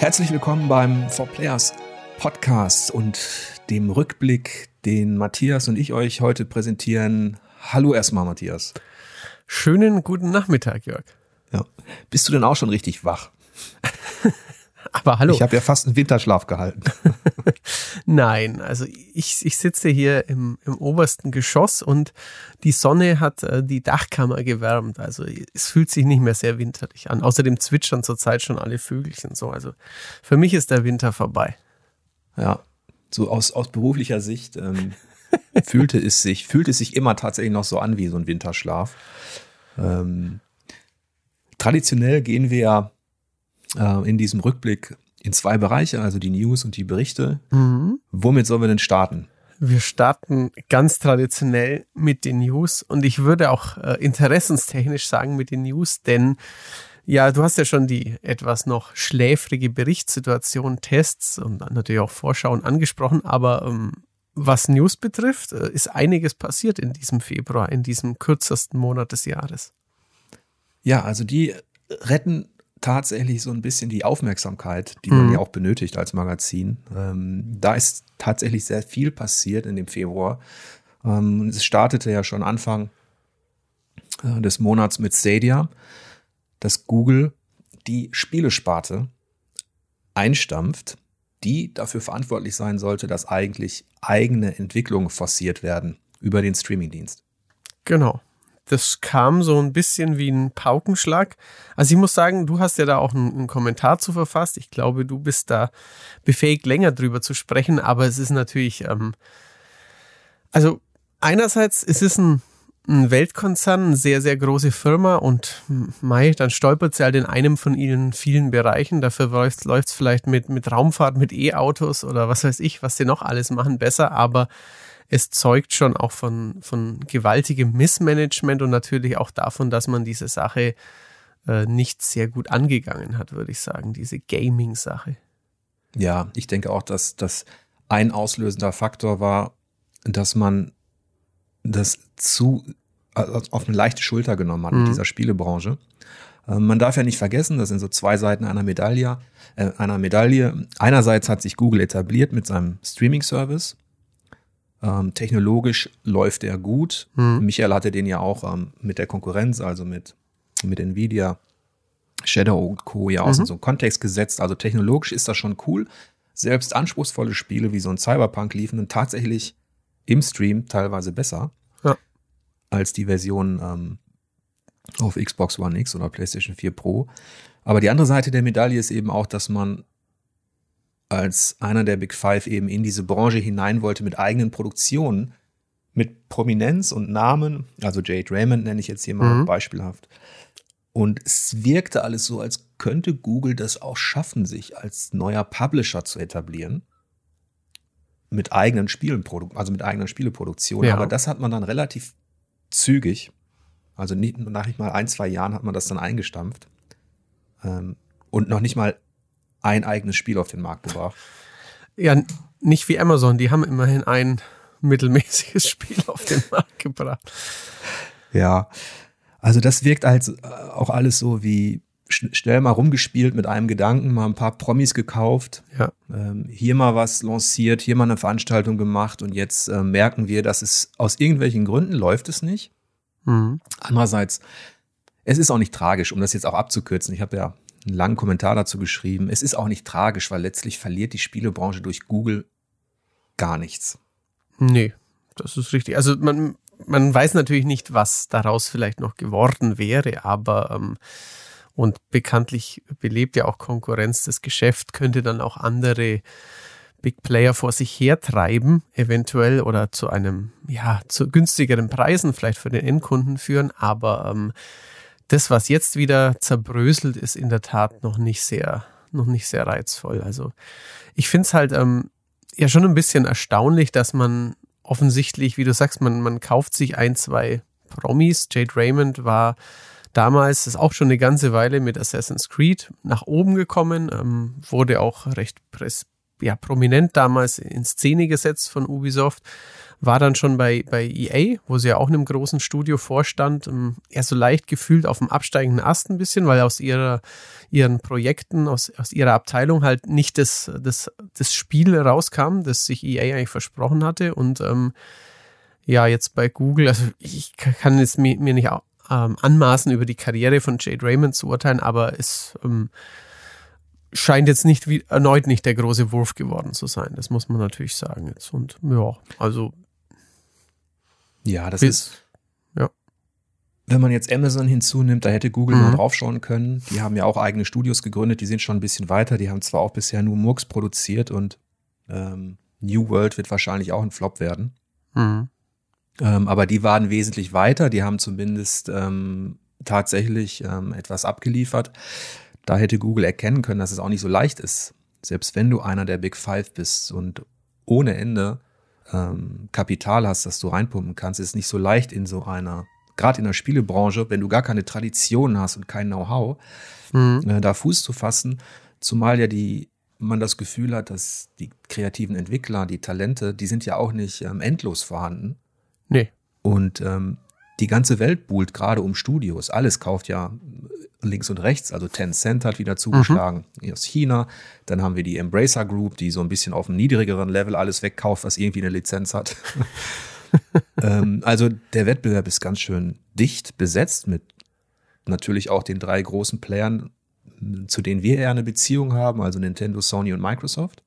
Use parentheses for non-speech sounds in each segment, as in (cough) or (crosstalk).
Herzlich willkommen beim 4Players Podcast und dem Rückblick, den Matthias und ich euch heute präsentieren. Hallo erstmal, Matthias. Schönen guten Nachmittag, Jörg. Ja. Bist du denn auch schon richtig wach? (laughs) Aber hallo. Ich habe ja fast einen Winterschlaf gehalten. (laughs) Nein, also ich, ich sitze hier im, im obersten Geschoss und die Sonne hat äh, die Dachkammer gewärmt. Also es fühlt sich nicht mehr sehr winterlich an. Außerdem zwitschern zurzeit schon alle Vögelchen so. Also für mich ist der Winter vorbei. Ja, so aus, aus beruflicher Sicht ähm, (laughs) fühlte es sich, fühlt es sich immer tatsächlich noch so an wie so ein Winterschlaf. Ähm, traditionell gehen wir ja äh, in diesem Rückblick in zwei Bereiche, also die News und die Berichte. Mhm. Womit sollen wir denn starten? Wir starten ganz traditionell mit den News und ich würde auch äh, interessenstechnisch sagen mit den News, denn ja, du hast ja schon die etwas noch schläfrige Berichtssituation, Tests und natürlich auch Vorschauen angesprochen, aber ähm, was News betrifft, äh, ist einiges passiert in diesem Februar, in diesem kürzesten Monat des Jahres. Ja, also die retten tatsächlich so ein bisschen die Aufmerksamkeit, die man mhm. ja auch benötigt als Magazin. Ähm, da ist tatsächlich sehr viel passiert in dem Februar. Ähm, es startete ja schon Anfang äh, des Monats mit Stadia, dass Google die Spielesparte einstampft, die dafür verantwortlich sein sollte, dass eigentlich eigene Entwicklungen forciert werden über den Streamingdienst. Genau das kam so ein bisschen wie ein Paukenschlag. Also ich muss sagen, du hast ja da auch einen, einen, Kommentar zu verfasst. Ich glaube, du bist da befähigt, länger drüber zu sprechen, aber es ist natürlich, ähm, also einerseits es ist ein, ein Weltkonzern, eine sehr, sehr große Firma und Mai, dann stolpert sie halt in einem von ihren vielen Bereichen. Dafür läuft es vielleicht mit, mit Raumfahrt, mit E-Autos oder was weiß ich, was sie noch alles machen, besser, aber es zeugt schon auch von, von gewaltigem Missmanagement und natürlich auch davon, dass man diese Sache äh, nicht sehr gut angegangen hat, würde ich sagen, diese Gaming-Sache. Ja, ich denke auch, dass das ein auslösender Faktor war, dass man das zu also auf eine leichte Schulter genommen hat mhm. mit dieser Spielebranche. Äh, man darf ja nicht vergessen, das sind so zwei Seiten einer Medaille. Äh, einer Medaille. Einerseits hat sich Google etabliert mit seinem Streaming-Service, ähm, technologisch läuft er gut. Mhm. Michael hatte den ja auch ähm, mit der Konkurrenz, also mit, mit Nvidia, Shadow und Co. ja auch mhm. in so einen Kontext gesetzt. Also technologisch ist das schon cool. Selbst anspruchsvolle Spiele wie so ein Cyberpunk liefen dann tatsächlich im Stream teilweise besser ja. als die Version ähm, auf Xbox One X oder PlayStation 4 Pro. Aber die andere Seite der Medaille ist eben auch, dass man als einer der Big Five eben in diese Branche hinein wollte mit eigenen Produktionen, mit Prominenz und Namen, also Jade Raymond nenne ich jetzt hier mal mhm. beispielhaft. Und es wirkte alles so, als könnte Google das auch schaffen, sich als neuer Publisher zu etablieren. Mit eigenen Spielen, also mit eigener Spieleproduktion. Ja. Aber das hat man dann relativ zügig, also nicht, nach nicht mal ein, zwei Jahren hat man das dann eingestampft. Ähm, und noch nicht mal ein eigenes Spiel auf den Markt gebracht. Ja, nicht wie Amazon, die haben immerhin ein mittelmäßiges (laughs) Spiel auf den Markt gebracht. Ja, also das wirkt halt auch alles so wie schnell mal rumgespielt mit einem Gedanken, mal ein paar Promis gekauft, ja. ähm, hier mal was lanciert, hier mal eine Veranstaltung gemacht und jetzt äh, merken wir, dass es aus irgendwelchen Gründen läuft es nicht. Mhm. Andererseits, es ist auch nicht tragisch, um das jetzt auch abzukürzen. Ich habe ja einen langen Kommentar dazu geschrieben. Es ist auch nicht tragisch, weil letztlich verliert die Spielebranche durch Google gar nichts. Nee, das ist richtig. Also man, man weiß natürlich nicht, was daraus vielleicht noch geworden wäre, aber ähm, und bekanntlich belebt ja auch Konkurrenz das Geschäft, könnte dann auch andere Big Player vor sich hertreiben, eventuell oder zu einem, ja, zu günstigeren Preisen vielleicht für den Endkunden führen, aber ähm, das, was jetzt wieder zerbröselt, ist in der Tat noch nicht sehr, noch nicht sehr reizvoll. Also ich finde es halt ähm, ja schon ein bisschen erstaunlich, dass man offensichtlich, wie du sagst, man, man kauft sich ein, zwei Promis. Jade Raymond war damals, ist auch schon eine ganze Weile mit Assassin's Creed nach oben gekommen, ähm, wurde auch recht pres ja, prominent damals in Szene gesetzt von Ubisoft war dann schon bei, bei EA, wo sie ja auch in einem großen Studio vorstand, ähm, eher so leicht gefühlt auf dem absteigenden Ast ein bisschen, weil aus ihrer, ihren Projekten, aus, aus ihrer Abteilung halt nicht das, das, das Spiel rauskam, das sich EA eigentlich versprochen hatte. Und ähm, ja, jetzt bei Google, also ich kann es mir, mir nicht ähm, anmaßen, über die Karriere von Jade Raymond zu urteilen, aber es ähm, scheint jetzt nicht wie, erneut nicht der große Wurf geworden zu sein. Das muss man natürlich sagen jetzt. Und ja, also ja, das ist. Ja. Wenn man jetzt Amazon hinzunimmt, da hätte Google mhm. mal draufschauen können. Die haben ja auch eigene Studios gegründet, die sind schon ein bisschen weiter. Die haben zwar auch bisher nur Murks produziert und ähm, New World wird wahrscheinlich auch ein Flop werden. Mhm. Ähm, aber die waren wesentlich weiter. Die haben zumindest ähm, tatsächlich ähm, etwas abgeliefert. Da hätte Google erkennen können, dass es auch nicht so leicht ist. Selbst wenn du einer der Big Five bist und ohne Ende ähm, Kapital hast, das du reinpumpen kannst, ist nicht so leicht in so einer, gerade in der Spielebranche, wenn du gar keine Tradition hast und kein Know-how, mhm. äh, da Fuß zu fassen, zumal ja die man das Gefühl hat, dass die kreativen Entwickler, die Talente, die sind ja auch nicht ähm, endlos vorhanden. Nee. Und ähm, die ganze Welt buhlt gerade um Studios. Alles kauft ja links und rechts. Also Tencent hat wieder zugeschlagen mhm. aus China. Dann haben wir die Embracer Group, die so ein bisschen auf einem niedrigeren Level alles wegkauft, was irgendwie eine Lizenz hat. (laughs) ähm, also der Wettbewerb ist ganz schön dicht besetzt mit natürlich auch den drei großen Playern, zu denen wir eher eine Beziehung haben, also Nintendo, Sony und Microsoft.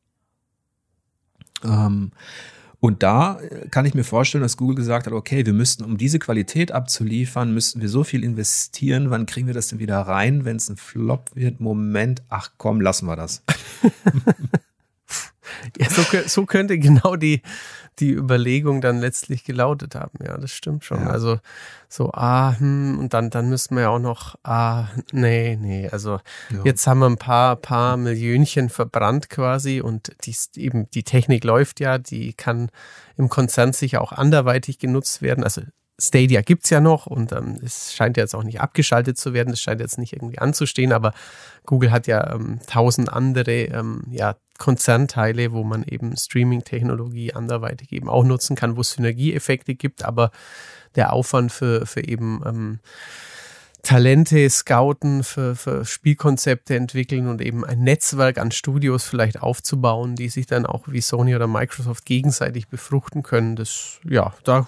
Ähm, und da äh, kann ich mir vorstellen, dass Google gesagt hat, okay, wir müssten, um diese Qualität abzuliefern, müssten wir so viel investieren. Wann kriegen wir das denn wieder rein, wenn es ein Flop wird? Moment, ach komm, lassen wir das. (laughs) ja, so, so könnte genau die, die Überlegung dann letztlich gelautet haben. Ja, das stimmt schon. Ja. Also so, ah, hm, und dann, dann müssen wir ja auch noch, ah, nee, nee. Also ja. jetzt haben wir ein paar, paar Millionchen verbrannt quasi und die, eben die Technik läuft ja, die kann im Konzern sicher auch anderweitig genutzt werden. Also Stadia gibt's ja noch und ähm, es scheint jetzt auch nicht abgeschaltet zu werden, es scheint jetzt nicht irgendwie anzustehen, aber Google hat ja ähm, tausend andere ähm, ja, Konzernteile, wo man eben Streaming-Technologie anderweitig eben auch nutzen kann, wo es Synergieeffekte gibt, aber der Aufwand für, für eben ähm, Talente scouten, für, für Spielkonzepte entwickeln und eben ein Netzwerk an Studios vielleicht aufzubauen, die sich dann auch wie Sony oder Microsoft gegenseitig befruchten können. Das, ja, da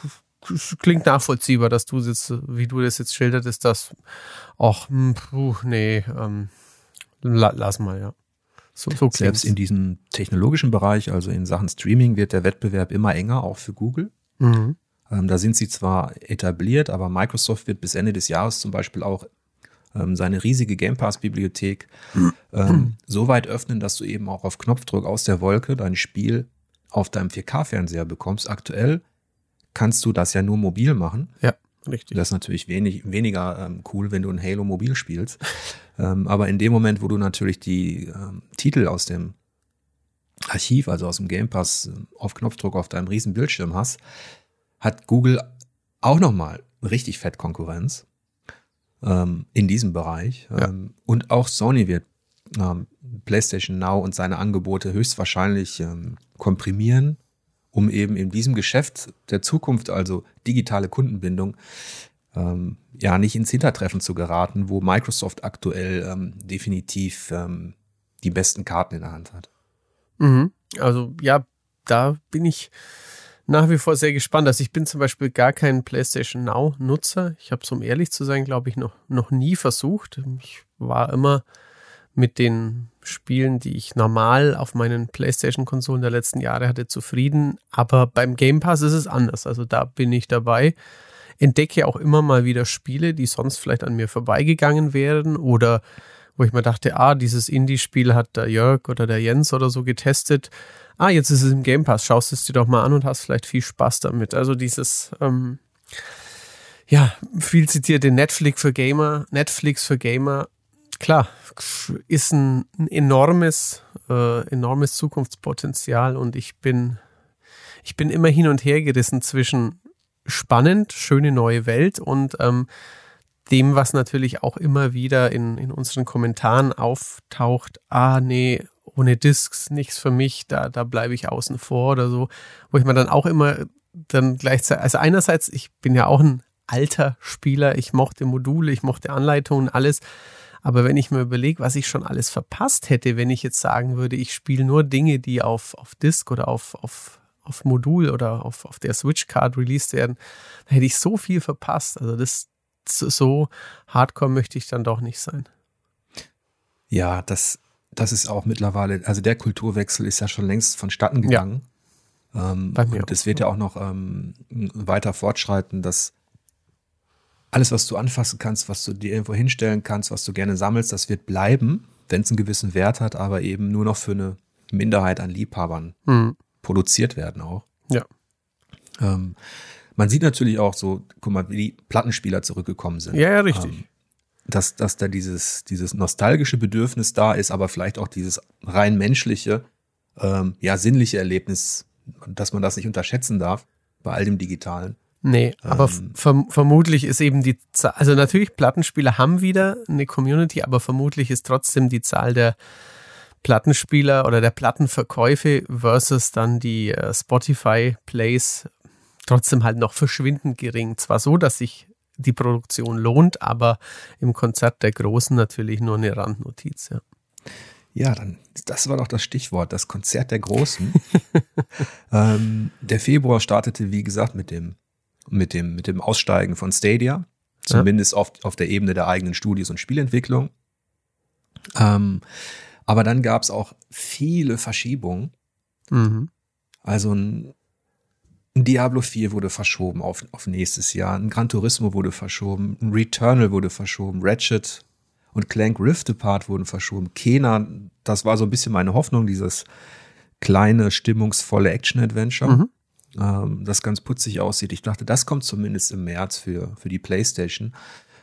klingt nachvollziehbar, dass du jetzt, wie du das jetzt schildertest, dass, ach, hm, puh, nee, ähm, la, lass mal, ja. So, so Selbst in diesem technologischen Bereich, also in Sachen Streaming, wird der Wettbewerb immer enger, auch für Google. Mhm. Ähm, da sind sie zwar etabliert, aber Microsoft wird bis Ende des Jahres zum Beispiel auch ähm, seine riesige Game Pass-Bibliothek mhm. (clears throat) ähm, so weit öffnen, dass du eben auch auf Knopfdruck aus der Wolke dein Spiel auf deinem 4K-Fernseher bekommst. Aktuell kannst du das ja nur mobil machen. Ja, richtig. Das ist natürlich wenig, weniger ähm, cool, wenn du ein Halo mobil spielst. (laughs) ähm, aber in dem Moment, wo du natürlich die ähm, Titel aus dem Archiv, also aus dem Game Pass, ähm, auf Knopfdruck auf deinem riesen Bildschirm hast, hat Google auch nochmal richtig fett Konkurrenz ähm, in diesem Bereich. Ja. Ähm, und auch Sony wird PlayStation Now und seine Angebote höchstwahrscheinlich komprimieren um eben in diesem Geschäft der Zukunft, also digitale Kundenbindung, ähm, ja nicht ins Hintertreffen zu geraten, wo Microsoft aktuell ähm, definitiv ähm, die besten Karten in der Hand hat. Mhm. Also ja, da bin ich nach wie vor sehr gespannt. Also ich bin zum Beispiel gar kein PlayStation Now-Nutzer. Ich habe es, um ehrlich zu sein, glaube ich, noch, noch nie versucht. Ich war immer mit den Spielen, die ich normal auf meinen PlayStation-Konsolen der letzten Jahre hatte, zufrieden. Aber beim Game Pass ist es anders. Also da bin ich dabei. Entdecke auch immer mal wieder Spiele, die sonst vielleicht an mir vorbeigegangen wären oder wo ich mir dachte, ah, dieses Indie-Spiel hat der Jörg oder der Jens oder so getestet. Ah, jetzt ist es im Game Pass. Schaust es dir doch mal an und hast vielleicht viel Spaß damit. Also dieses, ähm, ja, viel zitierte Netflix für Gamer, Netflix für Gamer klar, ist ein, ein enormes, äh, enormes Zukunftspotenzial und ich bin, ich bin immer hin und her gerissen zwischen spannend, schöne neue Welt und ähm, dem, was natürlich auch immer wieder in, in unseren Kommentaren auftaucht, ah nee, ohne Discs nichts für mich, da, da bleibe ich außen vor oder so, wo ich mir dann auch immer dann gleichzeitig, also einerseits, ich bin ja auch ein alter Spieler, ich mochte Module, ich mochte Anleitungen, alles. Aber wenn ich mir überlege, was ich schon alles verpasst hätte, wenn ich jetzt sagen würde, ich spiele nur Dinge, die auf, auf Disk oder auf, auf, auf Modul oder auf, auf der Switch-Card released werden, dann hätte ich so viel verpasst. Also das so hardcore möchte ich dann doch nicht sein. Ja, das, das ist auch mittlerweile, also der Kulturwechsel ist ja schon längst vonstatten gegangen. Ja. Ähm, Bei mir und es wird ja auch noch ähm, weiter fortschreiten, dass alles, was du anfassen kannst, was du dir irgendwo hinstellen kannst, was du gerne sammelst, das wird bleiben, wenn es einen gewissen Wert hat, aber eben nur noch für eine Minderheit an Liebhabern mhm. produziert werden auch. Ja. Ähm, man sieht natürlich auch so, guck mal, wie die Plattenspieler zurückgekommen sind. Ja, ja, richtig. Ähm, dass, dass da dieses, dieses nostalgische Bedürfnis da ist, aber vielleicht auch dieses rein menschliche, ähm, ja, sinnliche Erlebnis, dass man das nicht unterschätzen darf bei all dem Digitalen. Nee, aber ähm, verm vermutlich ist eben die Zahl, also natürlich Plattenspieler haben wieder eine Community, aber vermutlich ist trotzdem die Zahl der Plattenspieler oder der Plattenverkäufe versus dann die äh, Spotify Plays trotzdem halt noch verschwindend gering. Zwar so, dass sich die Produktion lohnt, aber im Konzert der Großen natürlich nur eine Randnotiz, ja. Ja, dann, das war doch das Stichwort, das Konzert der Großen. (laughs) ähm, der Februar startete, wie gesagt, mit dem mit dem, mit dem Aussteigen von Stadia, zumindest ja. auf, auf der Ebene der eigenen Studios und Spielentwicklung. Ähm, aber dann gab es auch viele Verschiebungen. Mhm. Also ein, Diablo 4 wurde verschoben auf, auf nächstes Jahr, ein Gran Turismo wurde verschoben, ein Returnal wurde verschoben, Ratchet und Clank Rift Apart wurden verschoben. Kena, das war so ein bisschen meine Hoffnung, dieses kleine, stimmungsvolle Action-Adventure. Mhm ähm, das ganz putzig aussieht. Ich dachte, das kommt zumindest im März für, für die PlayStation.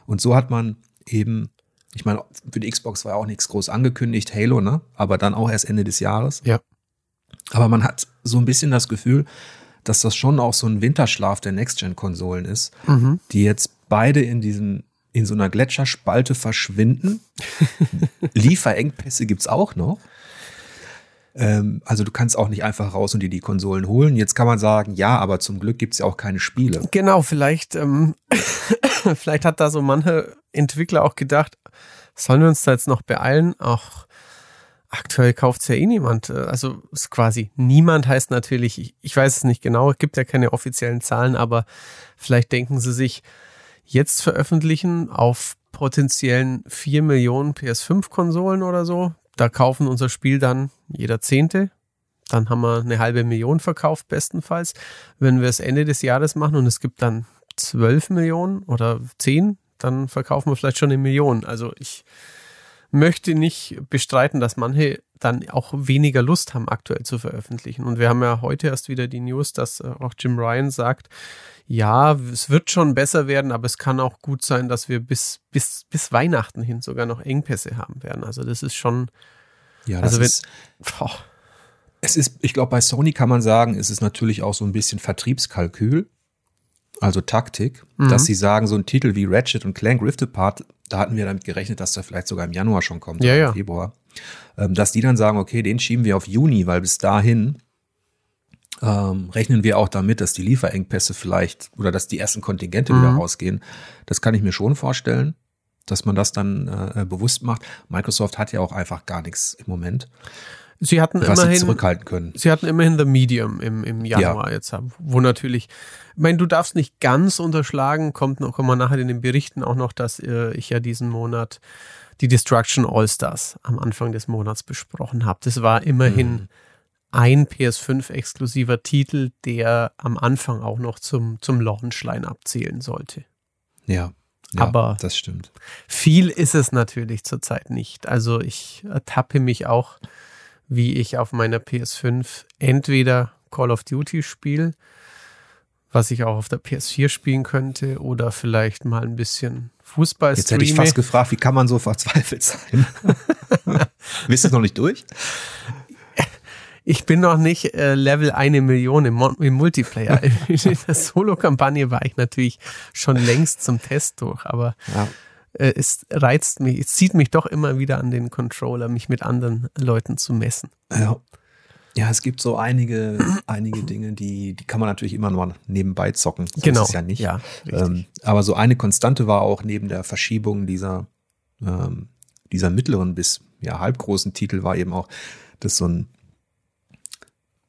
Und so hat man eben, ich meine, für die Xbox war ja auch nichts groß angekündigt, Halo, ne? Aber dann auch erst Ende des Jahres. Ja. Aber man hat so ein bisschen das Gefühl, dass das schon auch so ein Winterschlaf der Next-Gen-Konsolen ist, mhm. die jetzt beide in diesem in so einer Gletscherspalte verschwinden. (laughs) Lieferengpässe gibt's auch noch. Ähm, also du kannst auch nicht einfach raus und dir die Konsolen holen. Jetzt kann man sagen, ja, aber zum Glück gibt es ja auch keine Spiele. Genau, vielleicht, ähm, (laughs) vielleicht hat da so manche Entwickler auch gedacht, sollen wir uns da jetzt noch beeilen? Ach, aktuell kauft es ja eh niemand. Also ist quasi niemand heißt natürlich, ich, ich weiß es nicht genau, es gibt ja keine offiziellen Zahlen, aber vielleicht denken sie sich, jetzt veröffentlichen auf potenziellen 4 Millionen PS5-Konsolen oder so, da kaufen unser Spiel dann jeder Zehnte. Dann haben wir eine halbe Million verkauft, bestenfalls. Wenn wir es Ende des Jahres machen und es gibt dann 12 Millionen oder 10, dann verkaufen wir vielleicht schon eine Million. Also ich möchte nicht bestreiten, dass manche dann auch weniger Lust haben, aktuell zu veröffentlichen. Und wir haben ja heute erst wieder die News, dass äh, auch Jim Ryan sagt, ja, es wird schon besser werden, aber es kann auch gut sein, dass wir bis, bis, bis Weihnachten hin sogar noch Engpässe haben werden. Also das ist schon. Ja, das also wenn, ist. Boah. Es ist, ich glaube, bei Sony kann man sagen, ist es natürlich auch so ein bisschen Vertriebskalkül, also Taktik, mhm. dass sie sagen, so ein Titel wie Ratchet und Clank Rift Apart, da hatten wir damit gerechnet, dass der vielleicht sogar im Januar schon kommt, ja, ja. Februar. Ähm, dass die dann sagen, okay, den schieben wir auf Juni, weil bis dahin ähm, rechnen wir auch damit, dass die Lieferengpässe vielleicht oder dass die ersten Kontingente mhm. wieder rausgehen. Das kann ich mir schon vorstellen, dass man das dann äh, bewusst macht. Microsoft hat ja auch einfach gar nichts im Moment. Sie hatten was immerhin, sie zurückhalten können. Sie hatten immerhin The Medium im, im Januar ja. jetzt, wo natürlich, ich meine, du darfst nicht ganz unterschlagen, kommt noch, kommen wir nachher in den Berichten auch noch, dass äh, ich ja diesen Monat die Destruction All-Stars am Anfang des Monats besprochen habe. Das war immerhin mhm ein PS5-exklusiver Titel, der am Anfang auch noch zum, zum Launchline abzählen sollte. Ja, ja, aber das stimmt. Viel ist es natürlich zurzeit nicht. Also ich ertappe mich auch, wie ich auf meiner PS5 entweder Call of Duty spiele, was ich auch auf der PS4 spielen könnte, oder vielleicht mal ein bisschen Fußball Jetzt hätte ich fast gefragt, wie kann man so verzweifelt sein? (laughs) Wisst ihr noch nicht durch? ich bin noch nicht äh, Level eine Million im, im Multiplayer. (laughs) In der Solo-Kampagne war ich natürlich schon längst zum Test durch, aber ja. äh, es reizt mich, es zieht mich doch immer wieder an den Controller, mich mit anderen Leuten zu messen. Ja. Ja, es gibt so einige, einige Dinge, die, die kann man natürlich immer noch nebenbei zocken. So genau. Ist es ja nicht. Ja, ähm, aber so eine Konstante war auch neben der Verschiebung dieser, ähm, dieser mittleren bis ja, halbgroßen Titel war eben auch, dass so ein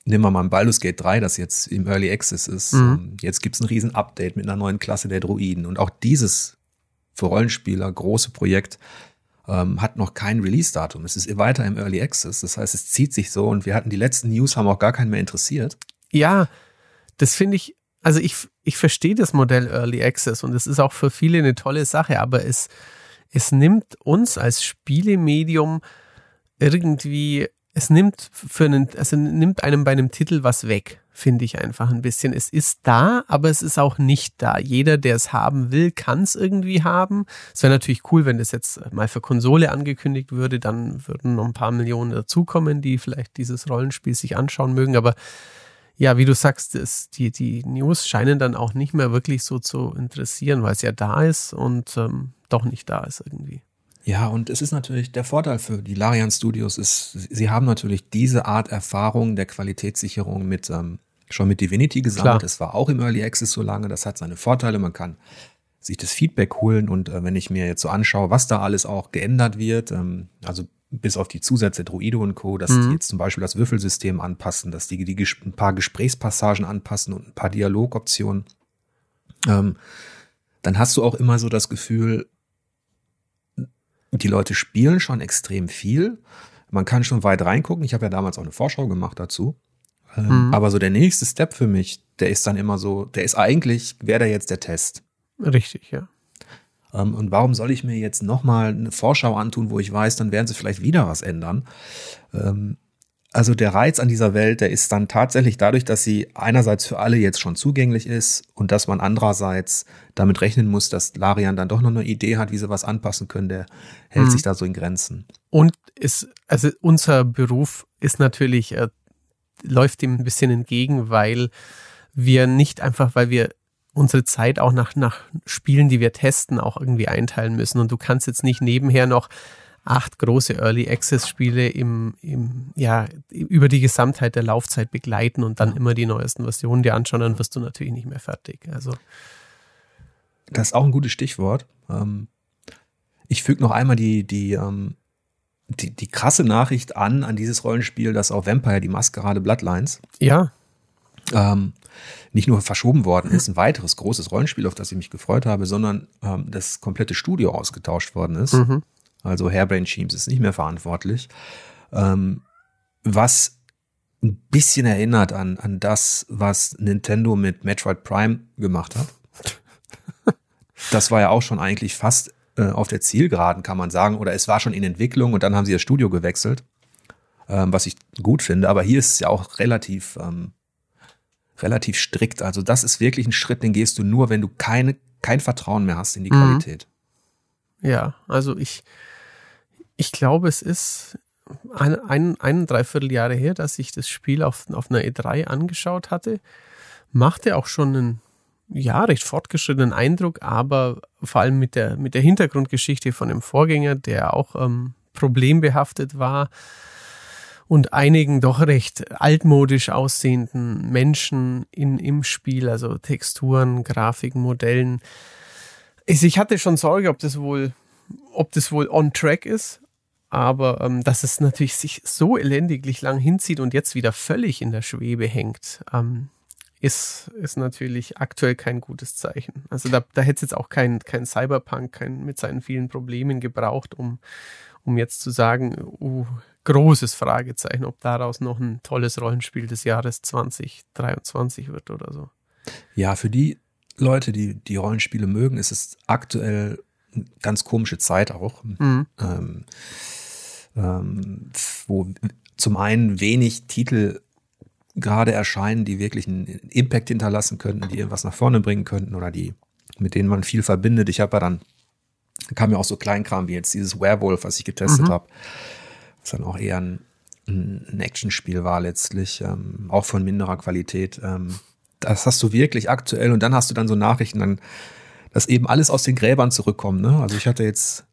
Nehmen wir mal ein Baldur's Gate 3, das jetzt im Early Access ist. Mhm. Jetzt gibt's ein riesen Update mit einer neuen Klasse der Druiden. Und auch dieses für Rollenspieler große Projekt ähm, hat noch kein Release-Datum. Es ist weiter im Early Access. Das heißt, es zieht sich so und wir hatten die letzten News, haben auch gar keinen mehr interessiert. Ja, das finde ich, also ich, ich verstehe das Modell Early Access und es ist auch für viele eine tolle Sache, aber es, es nimmt uns als Spielemedium irgendwie, es nimmt für einen, also nimmt einem bei einem Titel was weg, finde ich einfach ein bisschen. Es ist da, aber es ist auch nicht da. Jeder, der es haben will, kann es irgendwie haben. Es wäre natürlich cool, wenn das jetzt mal für Konsole angekündigt würde, dann würden noch ein paar Millionen dazukommen, die vielleicht dieses Rollenspiel sich anschauen mögen, aber ja, wie du sagst, es, die, die News scheinen dann auch nicht mehr wirklich so zu interessieren, weil es ja da ist und ähm, doch nicht da ist irgendwie. Ja, und es ist natürlich der Vorteil für die Larian Studios ist, sie haben natürlich diese Art Erfahrung der Qualitätssicherung mit ähm, schon mit Divinity gesammelt. Es war auch im Early Access so lange. Das hat seine Vorteile. Man kann sich das Feedback holen und äh, wenn ich mir jetzt so anschaue, was da alles auch geändert wird, ähm, also bis auf die Zusätze Druide und Co., dass Mhm. die jetzt zum Beispiel das Würfelsystem anpassen, dass die, die ein paar Gesprächspassagen anpassen und ein paar Dialogoptionen, ähm, dann hast du auch immer so das Gefühl, die Leute spielen schon extrem viel. Man kann schon weit reingucken. Ich habe ja damals auch eine Vorschau gemacht dazu. Ähm, Mhm. Aber so der nächste Step für mich, der ist dann immer so, der ist eigentlich, wäre da jetzt der Test. Richtig, ja. Ähm, und warum soll ich mir jetzt nochmal eine Vorschau antun, wo ich weiß, dann werden sie vielleicht wieder was ändern? Also der Reiz an dieser Welt, der ist dann tatsächlich dadurch, dass sie einerseits für alle jetzt schon zugänglich ist und dass man andererseits damit rechnen muss, dass Larian dann doch noch eine Idee hat, wie sie was anpassen können, der hält Mhm. sich da so in Grenzen. Und ist, also unser Beruf ist natürlich, äh, läuft dem ein bisschen entgegen, weil wir nicht einfach, weil wir unsere Zeit auch nach, nach Spielen, die wir testen, auch irgendwie einteilen müssen. Und du kannst jetzt nicht nebenher noch acht große Early Access Spiele im, im, ja, über die Gesamtheit der Laufzeit begleiten und dann immer die neuesten Versionen dir anschauen, dann wirst du natürlich nicht mehr fertig. Also, Das ist auch ein gutes Stichwort. Ähm, ich füge noch einmal die, die, ähm, die, die krasse Nachricht an, an dieses Rollenspiel, dass auch Vampire, die Maskerade Bloodlines, ja, ähm, nicht nur verschoben worden ist, ein weiteres großes Rollenspiel, auf das ich mich gefreut habe, sondern ähm, das komplette Studio ausgetauscht worden ist. mhm. Also Hairbrain Teams ist nicht mehr verantwortlich. Ähm, was ein bisschen erinnert an, an das, was Nintendo mit Metroid Prime gemacht hat. (laughs) Das war ja auch schon eigentlich fast äh, auf der Zielgeraden, kann man sagen. Oder es war schon in Entwicklung und dann haben sie das Studio gewechselt, ähm, was ich gut finde. Aber hier ist es ja auch relativ, ähm, relativ strikt. Also das ist wirklich ein Schritt, den gehst du nur, wenn du keine, kein Vertrauen mehr hast in die Mhm. Qualität. Ja, also ich, ich glaube, es ist ein, ein, ein Dreivierteljahre her, dass ich das Spiel auf, auf einer E3 angeschaut hatte. Machte auch schon einen, ja, recht fortgeschrittenen Eindruck, aber vor allem mit der, mit der Hintergrundgeschichte von dem Vorgänger, der auch ähm, problembehaftet war und einigen doch recht altmodisch aussehenden Menschen in, im Spiel, also Texturen, Grafiken, Modellen. Also ich hatte schon Sorge, ob das wohl, ob das wohl on track ist, aber ähm, dass es natürlich sich so elendiglich lang hinzieht und jetzt wieder völlig in der Schwebe hängt, ähm, ist, ist natürlich aktuell kein gutes Zeichen. Also da, da hätte es jetzt auch kein, kein Cyberpunk kein, mit seinen vielen Problemen gebraucht, um, um jetzt zu sagen, uh, großes Fragezeichen, ob daraus noch ein tolles Rollenspiel des Jahres 2023 wird oder so. Ja, für die Leute, die die Rollenspiele mögen, ist es aktuell eine ganz komische Zeit auch, Mhm. ähm, ähm, wo zum einen wenig Titel gerade erscheinen, die wirklich einen Impact hinterlassen könnten, die irgendwas nach vorne bringen könnten oder die, mit denen man viel verbindet. Ich habe ja dann, kam ja auch so Kleinkram wie jetzt dieses Werewolf, was ich getestet Mhm. habe, was dann auch eher ein, ein Actionspiel war letztlich, ähm, auch von minderer Qualität. Ähm, das hast du wirklich aktuell und dann hast du dann so Nachrichten, dann, dass eben alles aus den Gräbern zurückkommt. Ne? Also ich hatte jetzt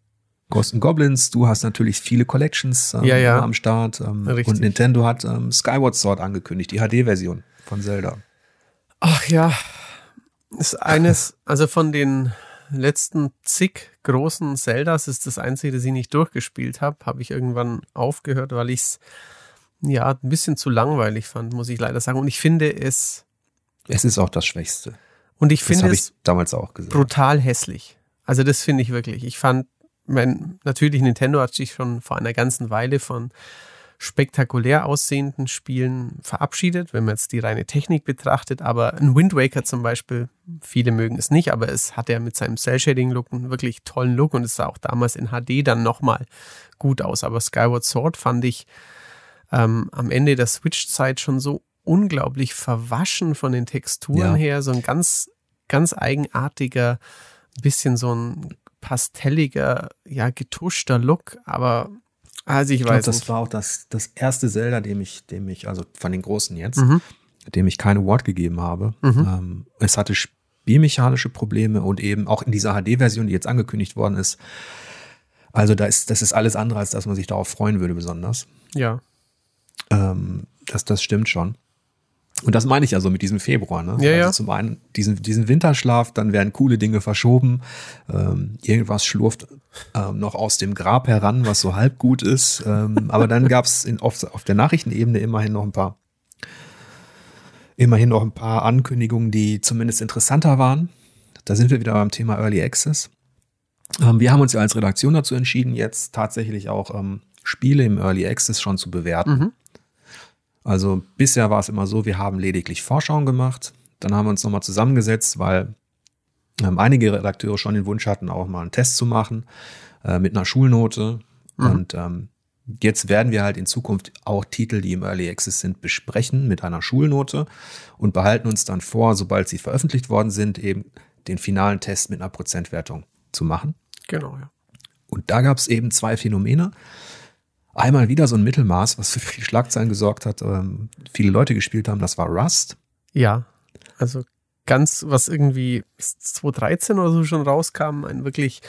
Ghost Goblins, du hast natürlich viele Collections ähm, Ja, ja. am Start ähm, und Nintendo hat ähm, Skyward Sword angekündigt, die HD-Version von Zelda. Ach ja, ist eines, also von den letzten zig großen Zeldas ist das einzige, das ich nicht durchgespielt habe. Habe ich irgendwann aufgehört, weil ich es ja ein bisschen zu langweilig fand, muss ich leider sagen. Und ich finde es Es ist auch das Schwächste. und ich Das finde es ich damals auch gesagt. brutal hässlich. Also das finde ich wirklich. Ich fand, mein, natürlich Nintendo hat sich schon vor einer ganzen Weile von spektakulär aussehenden Spielen verabschiedet, wenn man jetzt die reine Technik betrachtet. Aber ein Wind Waker zum Beispiel, viele mögen es nicht, aber es hat ja mit seinem Cell-Shading-Look einen wirklich tollen Look und es sah auch damals in HD dann nochmal gut aus. Aber Skyward Sword fand ich ähm, am Ende der Switch-Zeit schon so unglaublich verwaschen von den Texturen Ja. her, so ein ganz, ganz eigenartiger, bisschen so ein pastelliger, ja, getuschter Look, aber also ich Ich glaube, weiß das nicht. war auch das, das erste Zelda, dem ich, dem ich, also von den großen jetzt, Mhm. dem ich keine Award gegeben habe. Ähm, es hatte spielmechanische Probleme und eben auch in dieser HD-Version, die jetzt angekündigt worden ist. Also da ist, das ist alles andere, als dass man sich darauf freuen würde, besonders. Ja, Ähm, das, das stimmt schon. Und das meine ich ja so mit diesem Februar. Ne? Ja, also ja. zum einen diesen, diesen Winterschlaf, dann werden coole Dinge verschoben. Ähm, irgendwas schlurft ähm, noch aus dem Grab heran, was so halb gut ist. Ähm, aber dann (laughs) gab es auf, auf der Nachrichtenebene immerhin noch ein paar immerhin noch ein paar Ankündigungen, die zumindest interessanter waren. Da sind wir wieder beim Thema Early Access. Ähm, wir haben uns ja als Redaktion dazu entschieden, jetzt tatsächlich auch ähm, Spiele im Early Access schon zu bewerten. Mhm. Also bisher war es immer so, wir haben lediglich Vorschauen gemacht. Dann haben wir uns nochmal zusammengesetzt, weil ähm, einige Redakteure schon den Wunsch hatten, auch mal einen Test zu machen äh, mit einer Schulnote. Und ähm, jetzt werden wir halt in Zukunft auch Titel, die im Early Access sind, besprechen mit einer Schulnote und behalten uns dann vor, sobald sie veröffentlicht worden sind, eben den finalen Test mit einer Prozentwertung zu machen. genau, ja. Und da gab es eben zwei Phänomene. Einmal wieder so ein Mittelmaß, was für viele Schlagzeilen gesorgt hat. Ähm, viele Leute gespielt haben, das war Rust. Ja, also ganz, was irgendwie 2013 oder so schon rauskam, ein wirklich